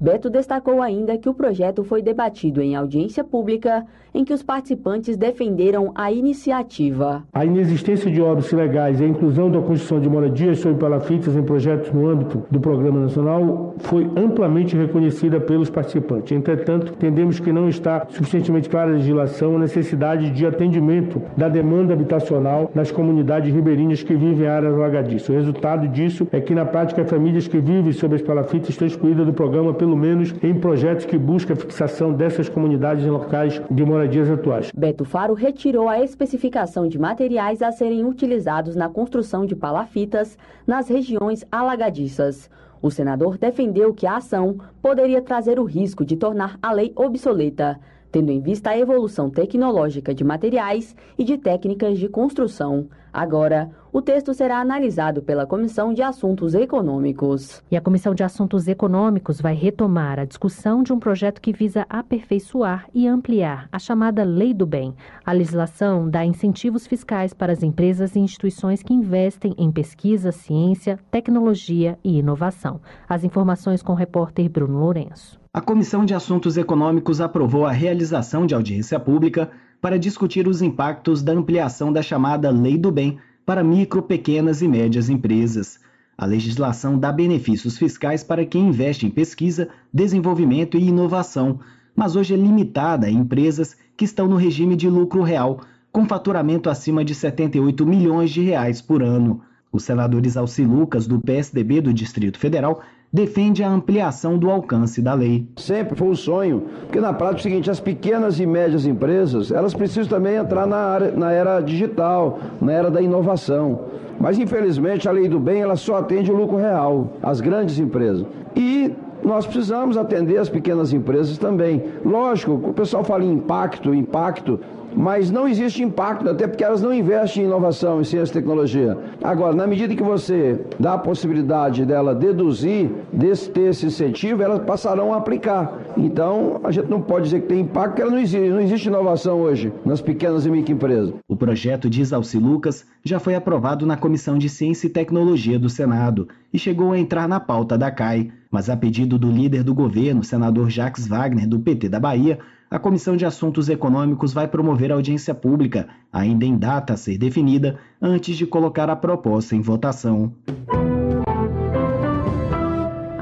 Beto destacou ainda que o projeto foi debatido em audiência pública, em que os participantes defenderam a iniciativa. A inexistência de obras ilegais e a inclusão da construção de moradias sob palafitas em projetos no âmbito do Programa Nacional foi amplamente reconhecida pelos participantes. Entretanto, entendemos que não está suficientemente clara a legislação a necessidade de atendimento da demanda habitacional nas comunidades ribeirinhas que vivem em áreas alagadiças. O resultado disso é que, na prática, famílias que vivem sob as palafitas estão excluídas do programa pelo menos em projetos que buscam a fixação dessas comunidades em locais de moradias atuais. Beto Faro retirou a especificação de materiais a serem utilizados na construção de palafitas nas regiões alagadiças. O senador defendeu que a ação poderia trazer o risco de tornar a lei obsoleta, tendo em vista a evolução tecnológica de materiais e de técnicas de construção. Agora, o texto será analisado pela Comissão de Assuntos Econômicos. E a Comissão de Assuntos Econômicos vai retomar a discussão de um projeto que visa aperfeiçoar e ampliar a chamada Lei do Bem. A legislação dá incentivos fiscais para as empresas e instituições que investem em pesquisa, ciência, tecnologia e inovação. As informações com o repórter Bruno Lourenço. A Comissão de Assuntos Econômicos aprovou a realização de audiência pública para discutir os impactos da ampliação da chamada Lei do Bem para micro, pequenas e médias empresas. A legislação dá benefícios fiscais para quem investe em pesquisa, desenvolvimento e inovação, mas hoje é limitada a empresas que estão no regime de lucro real, com faturamento acima de 78 milhões de reais por ano. O senador Isalci Lucas, do PSDB do Distrito Federal, defende a ampliação do alcance da lei. Sempre foi um sonho, porque na prática é o seguinte, as pequenas e médias empresas, elas precisam também entrar na, área, na era digital, na era da inovação. Mas infelizmente a lei do bem ela só atende o lucro real, as grandes empresas. E nós precisamos atender as pequenas empresas também. Lógico, o pessoal fala em impacto, impacto, mas não existe impacto, até porque elas não investem em inovação, em ciência e tecnologia. Agora, na medida que você dá a possibilidade dela deduzir, desse, ter esse incentivo, elas passarão a aplicar. Então, a gente não pode dizer que tem impacto, porque ela não existe, não existe inovação hoje nas pequenas e microempresas. O projeto de Isalci Lucas já foi aprovado na Comissão de Ciência e Tecnologia do Senado e chegou a entrar na pauta da CAI, mas a pedido do líder do governo, senador Jacques Wagner, do PT da Bahia, a Comissão de Assuntos Econômicos vai promover audiência pública, ainda em data a ser definida, antes de colocar a proposta em votação.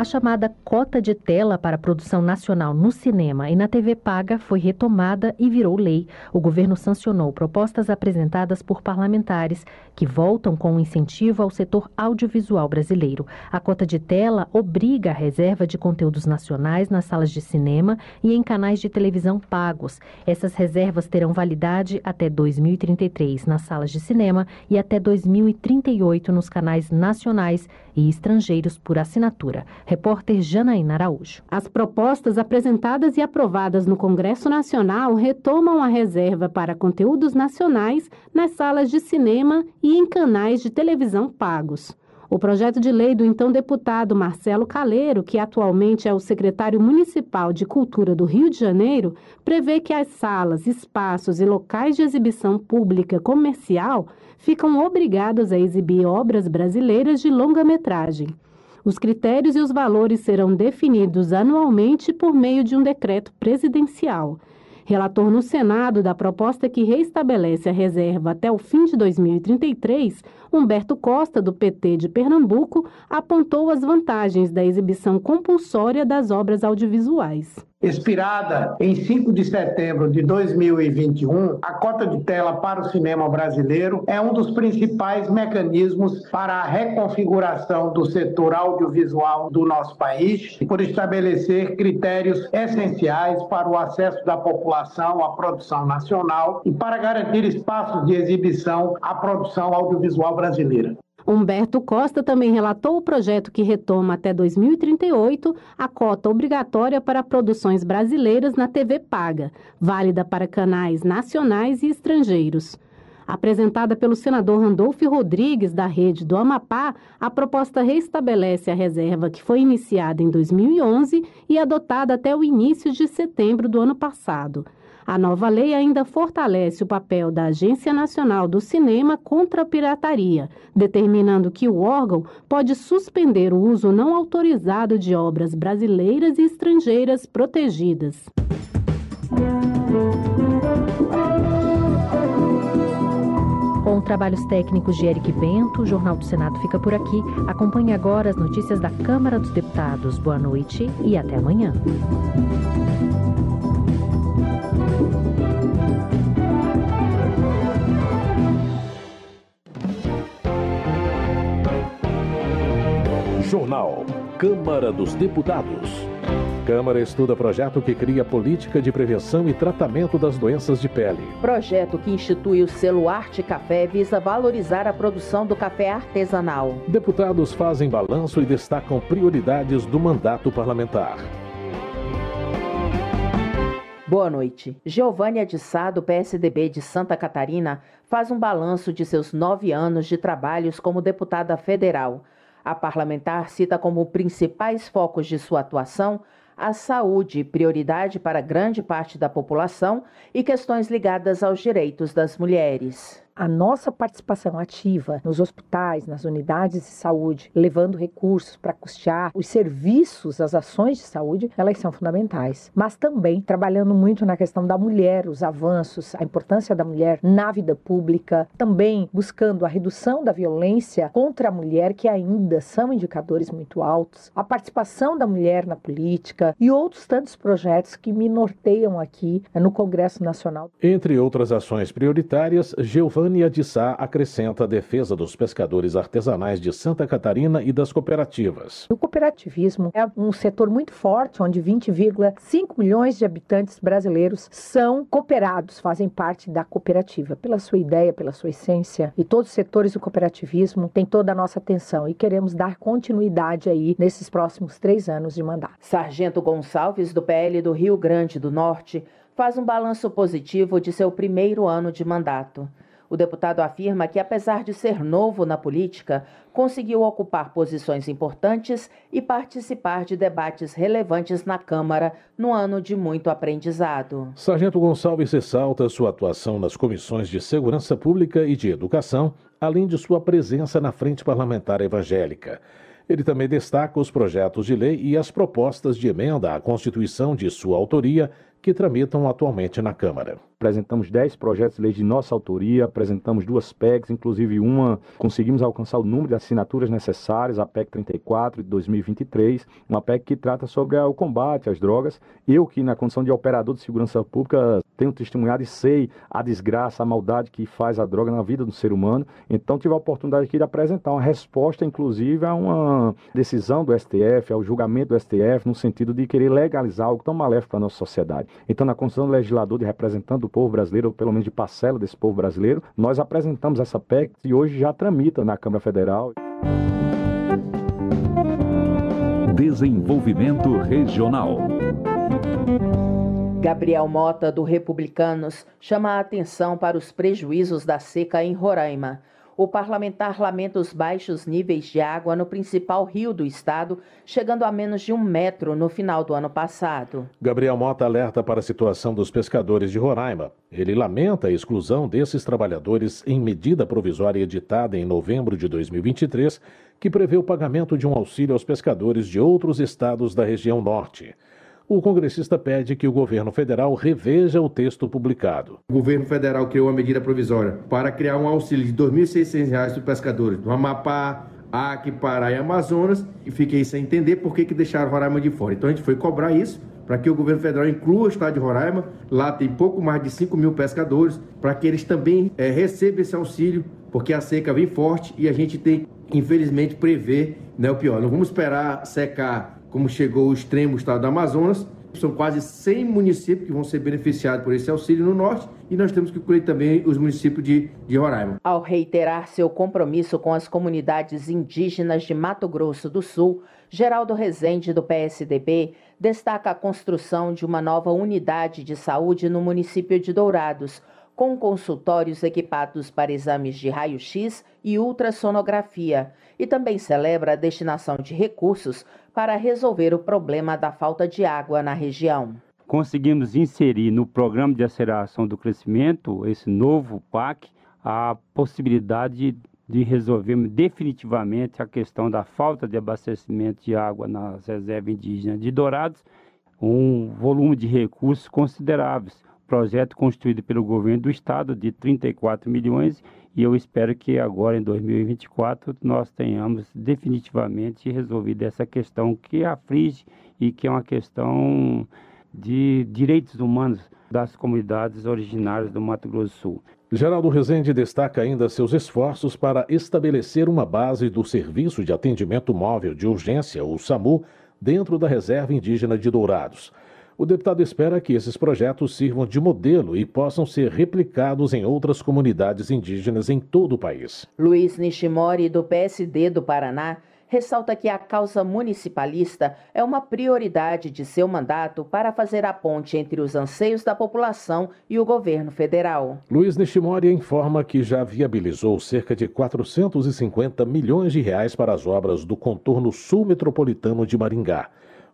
A chamada cota de tela para a produção nacional no cinema e na TV paga foi retomada e virou lei. O governo sancionou propostas apresentadas por parlamentares que voltam com um incentivo ao setor audiovisual brasileiro. A cota de tela obriga a reserva de conteúdos nacionais nas salas de cinema e em canais de televisão pagos. Essas reservas terão validade até 2033 nas salas de cinema e até 2038 nos canais nacionais e estrangeiros por assinatura. Repórter Janaína Araújo. As propostas apresentadas e aprovadas no Congresso Nacional retomam a reserva para conteúdos nacionais nas salas de cinema e em canais de televisão pagos. O projeto de lei do então deputado Marcelo Caleiro, que atualmente é o secretário municipal de Cultura do Rio de Janeiro, prevê que as salas, espaços e locais de exibição pública comercial ficam obrigados a exibir obras brasileiras de longa-metragem. Os critérios e os valores serão definidos anualmente por meio de um decreto presidencial. Relator no Senado da proposta que reestabelece a reserva até o fim de 2033, Humberto Costa, do PT de Pernambuco, apontou as vantagens da exibição compulsória das obras audiovisuais. Expirada em 5 de setembro de 2021, a cota de tela para o cinema brasileiro é um dos principais mecanismos para a reconfiguração do setor audiovisual do nosso país, por estabelecer critérios essenciais para o acesso da população à produção nacional e para garantir espaços de exibição à produção audiovisual brasileira. Humberto Costa também relatou o projeto que retoma até 2038 a cota obrigatória para produções brasileiras na TV paga, válida para canais nacionais e estrangeiros. Apresentada pelo senador Randolfo Rodrigues, da rede do Amapá, a proposta restabelece a reserva que foi iniciada em 2011 e adotada até o início de setembro do ano passado. A nova lei ainda fortalece o papel da Agência Nacional do Cinema contra a pirataria, determinando que o órgão pode suspender o uso não autorizado de obras brasileiras e estrangeiras protegidas. Com trabalhos técnicos de Eric Bento, o Jornal do Senado fica por aqui. Acompanhe agora as notícias da Câmara dos Deputados. Boa noite e até amanhã. Jornal. Câmara dos Deputados. Câmara estuda projeto que cria política de prevenção e tratamento das doenças de pele. Projeto que institui o selo Arte Café visa valorizar a produção do café artesanal. Deputados fazem balanço e destacam prioridades do mandato parlamentar. Boa noite. Giovânia de Sá, do PSDB de Santa Catarina, faz um balanço de seus nove anos de trabalhos como deputada federal. A parlamentar cita como principais focos de sua atuação a saúde, prioridade para grande parte da população, e questões ligadas aos direitos das mulheres a nossa participação ativa nos hospitais, nas unidades de saúde, levando recursos para custear os serviços, as ações de saúde, elas são fundamentais. Mas também trabalhando muito na questão da mulher, os avanços, a importância da mulher na vida pública, também buscando a redução da violência contra a mulher, que ainda são indicadores muito altos, a participação da mulher na política e outros tantos projetos que me norteiam aqui no Congresso Nacional. Entre outras ações prioritárias, Giovanni Vânia de Sá acrescenta a defesa dos pescadores artesanais de Santa Catarina e das cooperativas. O cooperativismo é um setor muito forte, onde 20,5 milhões de habitantes brasileiros são cooperados, fazem parte da cooperativa, pela sua ideia, pela sua essência. E todos os setores do cooperativismo têm toda a nossa atenção e queremos dar continuidade aí nesses próximos três anos de mandato. Sargento Gonçalves, do PL do Rio Grande do Norte, faz um balanço positivo de seu primeiro ano de mandato. O deputado afirma que, apesar de ser novo na política, conseguiu ocupar posições importantes e participar de debates relevantes na Câmara no ano de muito aprendizado. Sargento Gonçalves ressalta sua atuação nas comissões de Segurança Pública e de Educação, além de sua presença na Frente Parlamentar Evangélica. Ele também destaca os projetos de lei e as propostas de emenda à Constituição de sua autoria que tramitam atualmente na Câmara. Apresentamos 10 projetos de lei de nossa autoria, apresentamos duas PECs, inclusive uma conseguimos alcançar o número de assinaturas necessárias, a PEC 34 de 2023, uma PEC que trata sobre o combate às drogas. Eu que na condição de operador de segurança pública tenho testemunhado e sei a desgraça, a maldade que faz a droga na vida do ser humano. Então tive a oportunidade aqui de apresentar uma resposta, inclusive, a uma decisão do STF, ao julgamento do STF, no sentido de querer legalizar algo tão maléfico para a nossa sociedade. Então, na condição do legislador de representante do povo brasileiro, ou pelo menos de parcela desse povo brasileiro, nós apresentamos essa PEC e hoje já tramita na Câmara Federal. Desenvolvimento Regional. Gabriel Mota, do Republicanos, chama a atenção para os prejuízos da seca em Roraima o parlamentar lamenta os baixos níveis de água no principal rio do estado, chegando a menos de um metro no final do ano passado. Gabriel Mota alerta para a situação dos pescadores de Roraima. Ele lamenta a exclusão desses trabalhadores em medida provisória editada em novembro de 2023, que prevê o pagamento de um auxílio aos pescadores de outros estados da região norte o congressista pede que o governo federal reveja o texto publicado. O governo federal criou uma medida provisória para criar um auxílio de R$ 2.600 para pescadores do Amapá, Acre, Pará e Amazonas e fiquei sem entender por que, que deixaram Roraima de fora. Então a gente foi cobrar isso para que o governo federal inclua o estado de Roraima. Lá tem pouco mais de 5 mil pescadores, para que eles também é, recebam esse auxílio, porque a seca vem forte e a gente tem, infelizmente, prever né, o pior. Não vamos esperar secar como chegou o extremo estado do Amazonas, São quase 100 municípios que vão ser beneficiados por esse auxílio no norte e nós temos que incluir também os municípios de, de Roraima. Ao reiterar seu compromisso com as comunidades indígenas de Mato Grosso do Sul, Geraldo Rezende, do PSDB, destaca a construção de uma nova unidade de saúde no município de Dourados, com consultórios equipados para exames de raio-x e ultrassonografia, e também celebra a destinação de recursos para resolver o problema da falta de água na região. Conseguimos inserir no Programa de Aceleração do Crescimento, esse novo PAC, a possibilidade de resolver definitivamente a questão da falta de abastecimento de água nas reservas indígenas de Dourados, um volume de recursos consideráveis projeto construído pelo governo do estado de 34 milhões e eu espero que agora em 2024 nós tenhamos definitivamente resolvido essa questão que aflige e que é uma questão de direitos humanos das comunidades originárias do Mato Grosso do Sul. Geraldo Rezende destaca ainda seus esforços para estabelecer uma base do Serviço de Atendimento Móvel de Urgência, o SAMU, dentro da Reserva Indígena de Dourados. O deputado espera que esses projetos sirvam de modelo e possam ser replicados em outras comunidades indígenas em todo o país. Luiz Nishimori, do PSD do Paraná, ressalta que a causa municipalista é uma prioridade de seu mandato para fazer a ponte entre os anseios da população e o governo federal. Luiz Nishimori informa que já viabilizou cerca de 450 milhões de reais para as obras do contorno sul metropolitano de Maringá.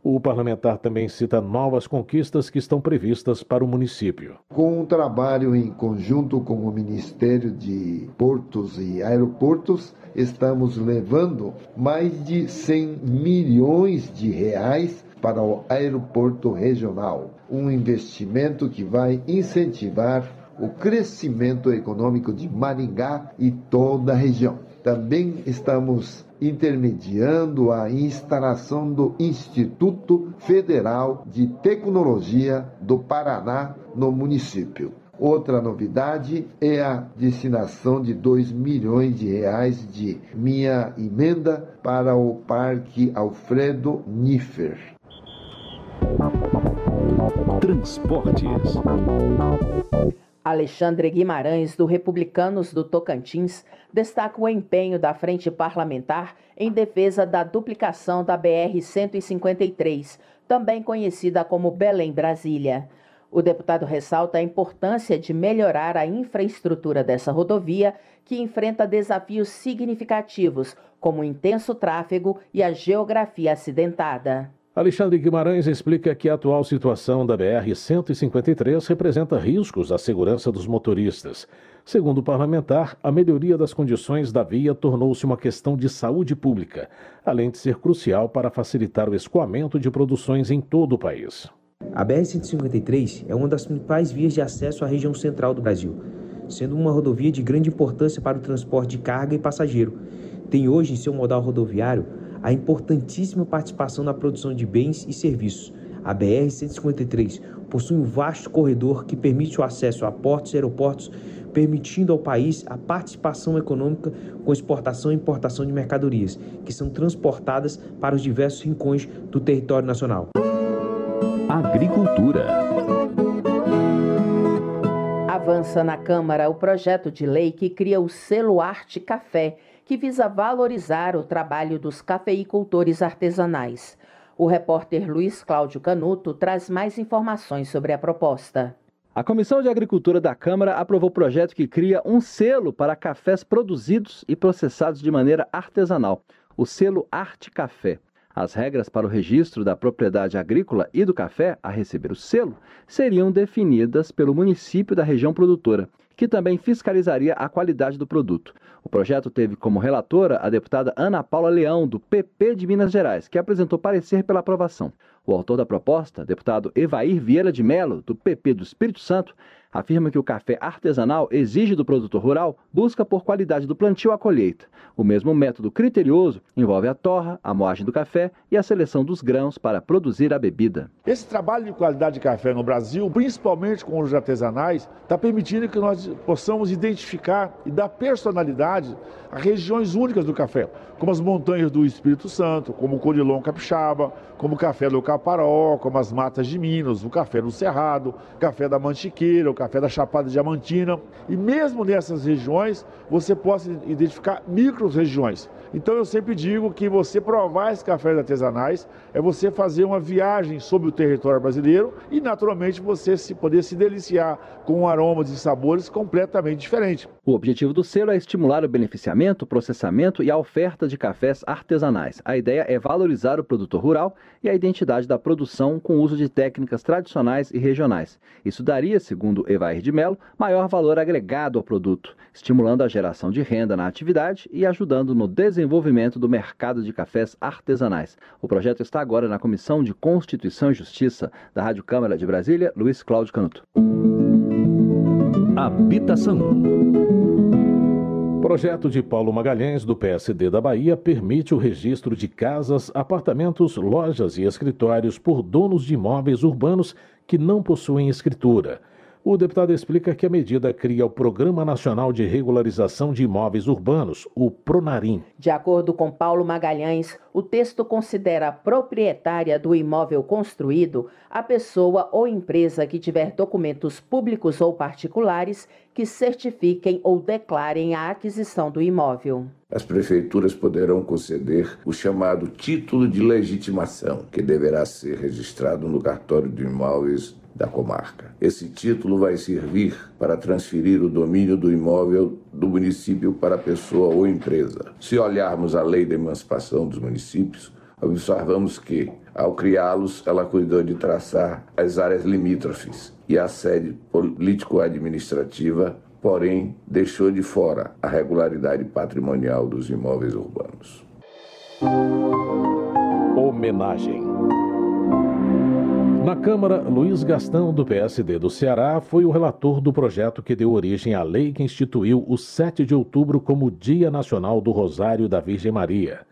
O parlamentar também cita novas conquistas que estão previstas para o município. Com um trabalho em conjunto com o Ministério de Portos e Aeroportos, estamos levando mais de 100 milhões de reais para o aeroporto regional, um investimento que vai incentivar o crescimento econômico de Maringá e toda a região. Também estamos intermediando a instalação do Instituto Federal de Tecnologia do Paraná no município. Outra novidade é a destinação de 2 milhões de reais de minha emenda para o Parque Alfredo Niffer. Transportes. Alexandre Guimarães, do Republicanos do Tocantins, destaca o empenho da Frente Parlamentar em defesa da duplicação da BR-153, também conhecida como Belém-Brasília. O deputado ressalta a importância de melhorar a infraestrutura dessa rodovia, que enfrenta desafios significativos, como o intenso tráfego e a geografia acidentada. Alexandre Guimarães explica que a atual situação da BR-153 representa riscos à segurança dos motoristas. Segundo o parlamentar, a melhoria das condições da via tornou-se uma questão de saúde pública, além de ser crucial para facilitar o escoamento de produções em todo o país. A BR-153 é uma das principais vias de acesso à região central do Brasil, sendo uma rodovia de grande importância para o transporte de carga e passageiro. Tem hoje em seu modal rodoviário a importantíssima participação na produção de bens e serviços. A BR-153 possui um vasto corredor que permite o acesso a portos e aeroportos, permitindo ao país a participação econômica com exportação e importação de mercadorias, que são transportadas para os diversos rincões do território nacional. Agricultura. Avança na Câmara o projeto de lei que cria o selo Arte Café que visa valorizar o trabalho dos cafeicultores artesanais. O repórter Luiz Cláudio Canuto traz mais informações sobre a proposta. A Comissão de Agricultura da Câmara aprovou o projeto que cria um selo para cafés produzidos e processados de maneira artesanal, o selo Arte Café. As regras para o registro da propriedade agrícola e do café a receber o selo seriam definidas pelo município da região produtora que também fiscalizaria a qualidade do produto. O projeto teve como relatora a deputada Ana Paula Leão, do PP de Minas Gerais, que apresentou parecer pela aprovação. O autor da proposta, deputado Evair Vieira de Melo, do PP do Espírito Santo, afirma que o café artesanal exige do produtor rural busca por qualidade do plantio à colheita. O mesmo método criterioso envolve a torra, a moagem do café e a seleção dos grãos para produzir a bebida. Esse trabalho de qualidade de café no Brasil, principalmente com os artesanais, está permitindo que nós possamos identificar e dar personalidade a regiões únicas do café, como as montanhas do Espírito Santo, como o Codilon Capixaba, como o café do Caparó, como as matas de Minas, o café do Cerrado, o café da Mantiqueira, o café da Chapada Diamantina. E mesmo nessas regiões, você possa identificar micro-regiões. Então eu sempre digo que você provar esses cafés artesanais é você fazer uma viagem sobre o território brasileiro e naturalmente você se poder se deliciar com aromas e sabores completamente diferentes. O objetivo do selo é estimular o beneficiamento, processamento e a oferta de cafés artesanais. A ideia é valorizar o produtor rural e a identidade da produção com o uso de técnicas tradicionais e regionais. Isso daria, segundo Evair de Mello, maior valor agregado ao produto, estimulando a geração de renda na atividade e ajudando no desenvolvimento do mercado de cafés artesanais. O projeto está agora na Comissão de Constituição e Justiça da Rádio Câmara de Brasília, Luiz Cláudio Canuto. Habitação. Projeto de Paulo Magalhães, do PSD da Bahia, permite o registro de casas, apartamentos, lojas e escritórios por donos de imóveis urbanos que não possuem escritura. O deputado explica que a medida cria o Programa Nacional de Regularização de Imóveis Urbanos, o PRONARIM. De acordo com Paulo Magalhães, o texto considera proprietária do imóvel construído a pessoa ou empresa que tiver documentos públicos ou particulares que certifiquem ou declarem a aquisição do imóvel. As prefeituras poderão conceder o chamado título de legitimação, que deverá ser registrado no cartório de imóveis da comarca. Esse título vai servir para transferir o domínio do imóvel do município para a pessoa ou empresa. Se olharmos a lei da emancipação dos municípios, observamos que, ao criá-los, ela cuidou de traçar as áreas limítrofes e a sede político-administrativa, porém deixou de fora a regularidade patrimonial dos imóveis urbanos. Homenagem. Na Câmara, Luiz Gastão, do PSD do Ceará, foi o relator do projeto que deu origem à lei que instituiu o 7 de outubro como Dia Nacional do Rosário da Virgem Maria.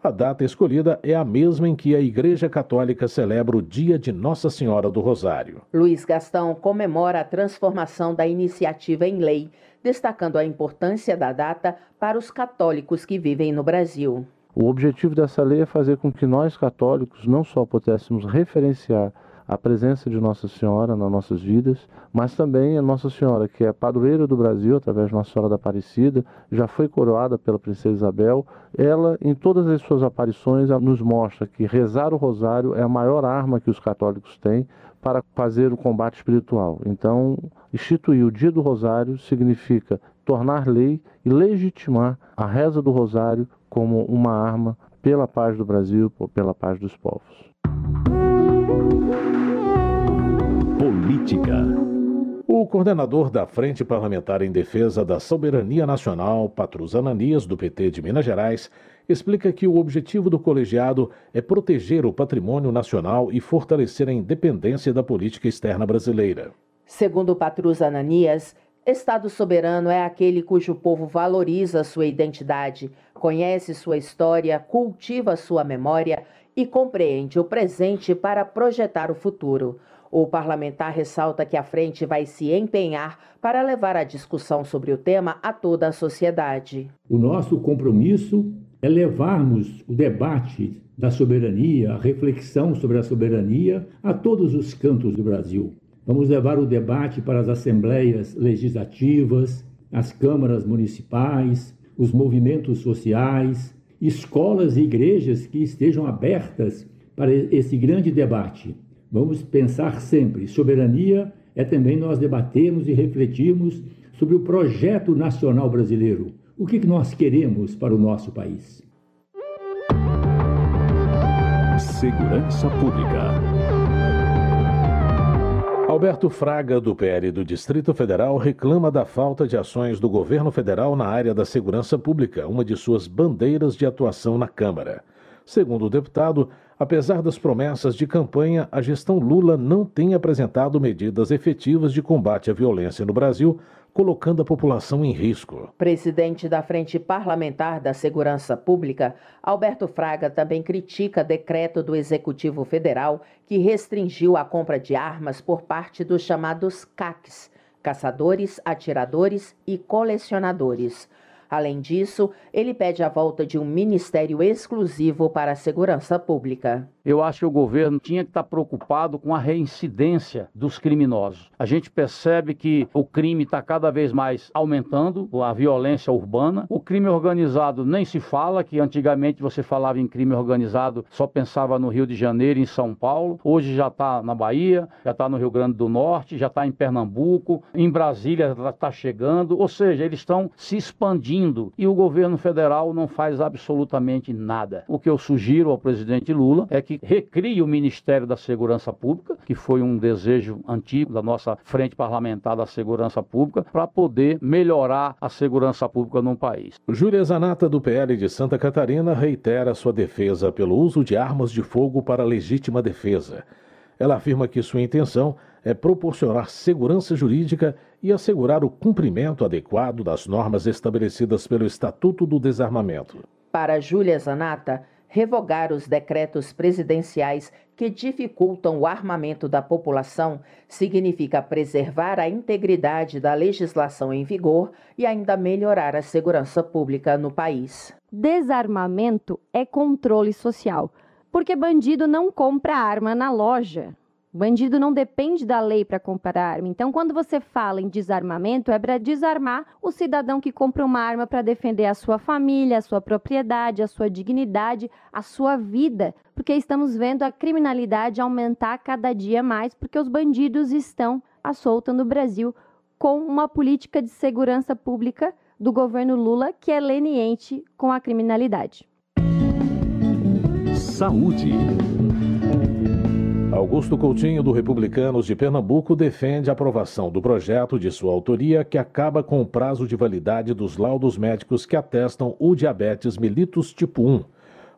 A data escolhida é a mesma em que a Igreja Católica celebra o Dia de Nossa Senhora do Rosário. Luiz Gastão comemora a transformação da iniciativa em lei, destacando a importância da data para os católicos que vivem no Brasil. O objetivo dessa lei é fazer com que nós católicos não só pudéssemos referenciar a presença de Nossa Senhora nas nossas vidas, mas também a Nossa Senhora, que é padroeira do Brasil, através de Nossa Senhora da Aparecida, já foi coroada pela Princesa Isabel. Ela, em todas as suas aparições, nos mostra que rezar o rosário é a maior arma que os católicos têm para fazer o combate espiritual. Então, instituir o Dia do Rosário significa tornar lei e legitimar a reza do rosário como uma arma pela paz do Brasil, pela paz dos povos. Política. O coordenador da Frente Parlamentar em Defesa da Soberania Nacional, Patrus Ananias, do PT de Minas Gerais, explica que o objetivo do colegiado é proteger o patrimônio nacional e fortalecer a independência da política externa brasileira. Segundo Patrus Ananias, Estado soberano é aquele cujo povo valoriza sua identidade, conhece sua história, cultiva sua memória e compreende o presente para projetar o futuro. O parlamentar ressalta que a frente vai se empenhar para levar a discussão sobre o tema a toda a sociedade. O nosso compromisso é levarmos o debate da soberania, a reflexão sobre a soberania a todos os cantos do Brasil. Vamos levar o debate para as assembleias legislativas, as câmaras municipais, os movimentos sociais, escolas e igrejas que estejam abertas para esse grande debate. Vamos pensar sempre: soberania é também nós debatermos e refletirmos sobre o projeto nacional brasileiro. O que nós queremos para o nosso país? Segurança Pública. Alberto Fraga, do PL do Distrito Federal, reclama da falta de ações do governo federal na área da segurança pública, uma de suas bandeiras de atuação na Câmara. Segundo o deputado, apesar das promessas de campanha, a gestão Lula não tem apresentado medidas efetivas de combate à violência no Brasil, colocando a população em risco. Presidente da Frente Parlamentar da Segurança Pública, Alberto Fraga também critica decreto do Executivo Federal que restringiu a compra de armas por parte dos chamados CACs, caçadores, atiradores e colecionadores. Além disso, ele pede a volta de um ministério exclusivo para a segurança pública. Eu acho que o governo tinha que estar preocupado com a reincidência dos criminosos. A gente percebe que o crime está cada vez mais aumentando, a violência urbana. O crime organizado nem se fala, que antigamente você falava em crime organizado, só pensava no Rio de Janeiro em São Paulo. Hoje já está na Bahia, já está no Rio Grande do Norte, já está em Pernambuco, em Brasília está chegando. Ou seja, eles estão se expandindo e o governo federal não faz absolutamente nada. O que eu sugiro ao presidente Lula é que que recrie o Ministério da Segurança Pública, que foi um desejo antigo da nossa Frente Parlamentar da Segurança Pública, para poder melhorar a segurança pública no país. Júlia Zanata, do PL de Santa Catarina, reitera sua defesa pelo uso de armas de fogo para legítima defesa. Ela afirma que sua intenção é proporcionar segurança jurídica e assegurar o cumprimento adequado das normas estabelecidas pelo Estatuto do Desarmamento. Para Júlia Zanata, revogar os decretos presidenciais que dificultam o armamento da população significa preservar a integridade da legislação em vigor e ainda melhorar a segurança pública no país. Desarmamento é controle social, porque bandido não compra arma na loja. O bandido não depende da lei para comprar arma. Então, quando você fala em desarmamento, é para desarmar o cidadão que compra uma arma para defender a sua família, a sua propriedade, a sua dignidade, a sua vida. Porque estamos vendo a criminalidade aumentar cada dia mais, porque os bandidos estão à solta no Brasil com uma política de segurança pública do governo Lula que é leniente com a criminalidade. Saúde. Augusto Coutinho, do Republicanos de Pernambuco, defende a aprovação do projeto de sua autoria que acaba com o prazo de validade dos laudos médicos que atestam o diabetes mellitus tipo 1.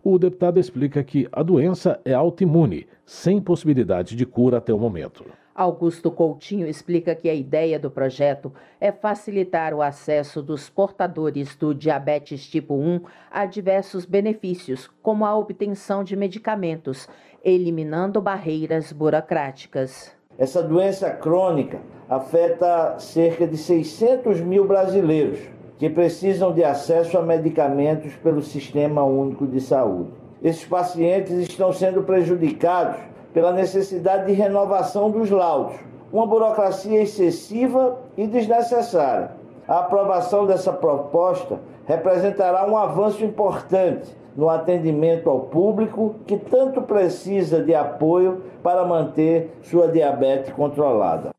O deputado explica que a doença é autoimune, sem possibilidade de cura até o momento. Augusto Coutinho explica que a ideia do projeto é facilitar o acesso dos portadores do diabetes tipo 1 a diversos benefícios, como a obtenção de medicamentos, eliminando barreiras burocráticas. Essa doença crônica afeta cerca de 600 mil brasileiros que precisam de acesso a medicamentos pelo Sistema Único de Saúde. Esses pacientes estão sendo prejudicados pela necessidade de renovação dos laudos, uma burocracia excessiva e desnecessária. A aprovação dessa proposta representará um avanço importante no atendimento ao público que tanto precisa de apoio para manter sua diabetes controlada.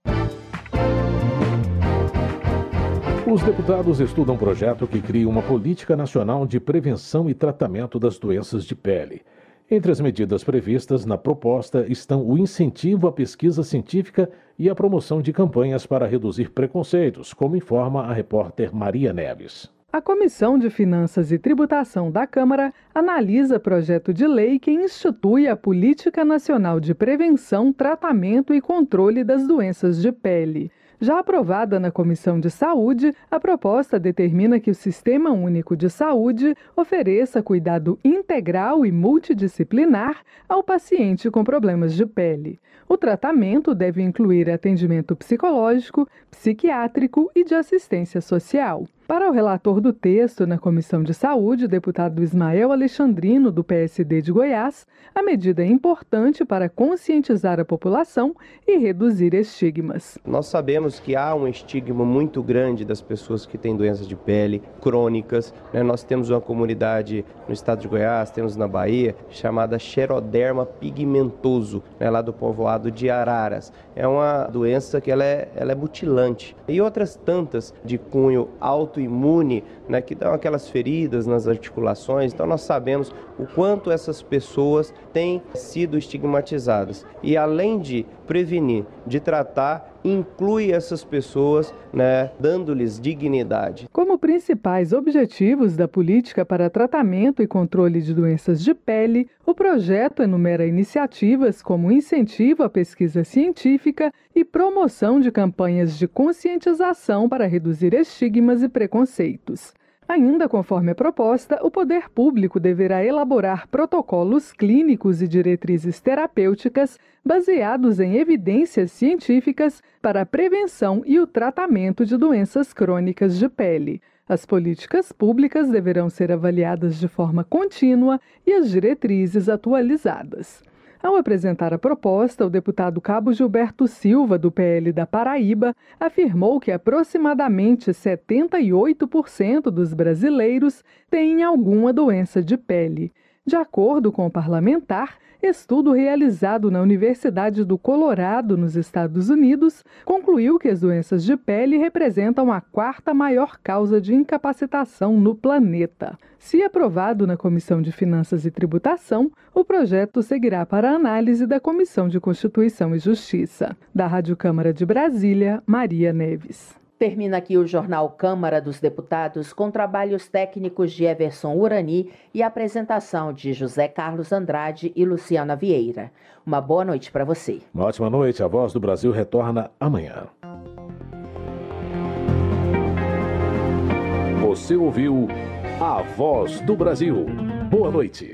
Os deputados estudam um projeto que cria uma política nacional de prevenção e tratamento das doenças de pele. Entre as medidas previstas na proposta estão o incentivo à pesquisa científica e a promoção de campanhas para reduzir preconceitos, como informa a repórter Maria Neves. A Comissão de Finanças e Tributação da Câmara analisa projeto de lei que institui a Política Nacional de Prevenção, Tratamento e Controle das Doenças de Pele. Já aprovada na Comissão de Saúde, a proposta determina que o Sistema Único de Saúde ofereça cuidado integral e multidisciplinar ao paciente com problemas de pele. O tratamento deve incluir atendimento psicológico, psiquiátrico e de assistência social. Para o relator do texto na Comissão de Saúde, o deputado Ismael Alexandrino, do PSD de Goiás, a medida é importante para conscientizar a população e reduzir estigmas. Nós sabemos que há um estigma muito grande das pessoas que têm doenças de pele crônicas. Né? Nós temos uma comunidade no estado de Goiás, temos na Bahia, chamada xeroderma pigmentoso, né? lá do povoado de Araras. É uma doença que ela é, ela é mutilante. E outras tantas de cunho alto autoimune, né, que dão aquelas feridas nas articulações. Então nós sabemos o quanto essas pessoas têm sido estigmatizadas. E além de prevenir, de tratar, inclui essas pessoas, né, dando-lhes dignidade. Como principais objetivos da política para tratamento e controle de doenças de pele, o projeto enumera iniciativas como incentivo à pesquisa científica e promoção de campanhas de conscientização para reduzir estigmas e preconceitos. Ainda conforme a proposta, o poder público deverá elaborar protocolos clínicos e diretrizes terapêuticas baseados em evidências científicas para a prevenção e o tratamento de doenças crônicas de pele. As políticas públicas deverão ser avaliadas de forma contínua e as diretrizes atualizadas. Ao apresentar a proposta, o deputado Cabo Gilberto Silva, do PL da Paraíba, afirmou que aproximadamente 78% dos brasileiros têm alguma doença de pele. De acordo com o parlamentar, estudo realizado na Universidade do Colorado, nos Estados Unidos, concluiu que as doenças de pele representam a quarta maior causa de incapacitação no planeta. Se aprovado na Comissão de Finanças e Tributação, o projeto seguirá para análise da Comissão de Constituição e Justiça. Da Rádio Câmara de Brasília, Maria Neves. Termina aqui o Jornal Câmara dos Deputados com trabalhos técnicos de Everson Urani e apresentação de José Carlos Andrade e Luciana Vieira. Uma boa noite para você. Uma ótima noite. A Voz do Brasil retorna amanhã. Você ouviu A Voz do Brasil. Boa noite.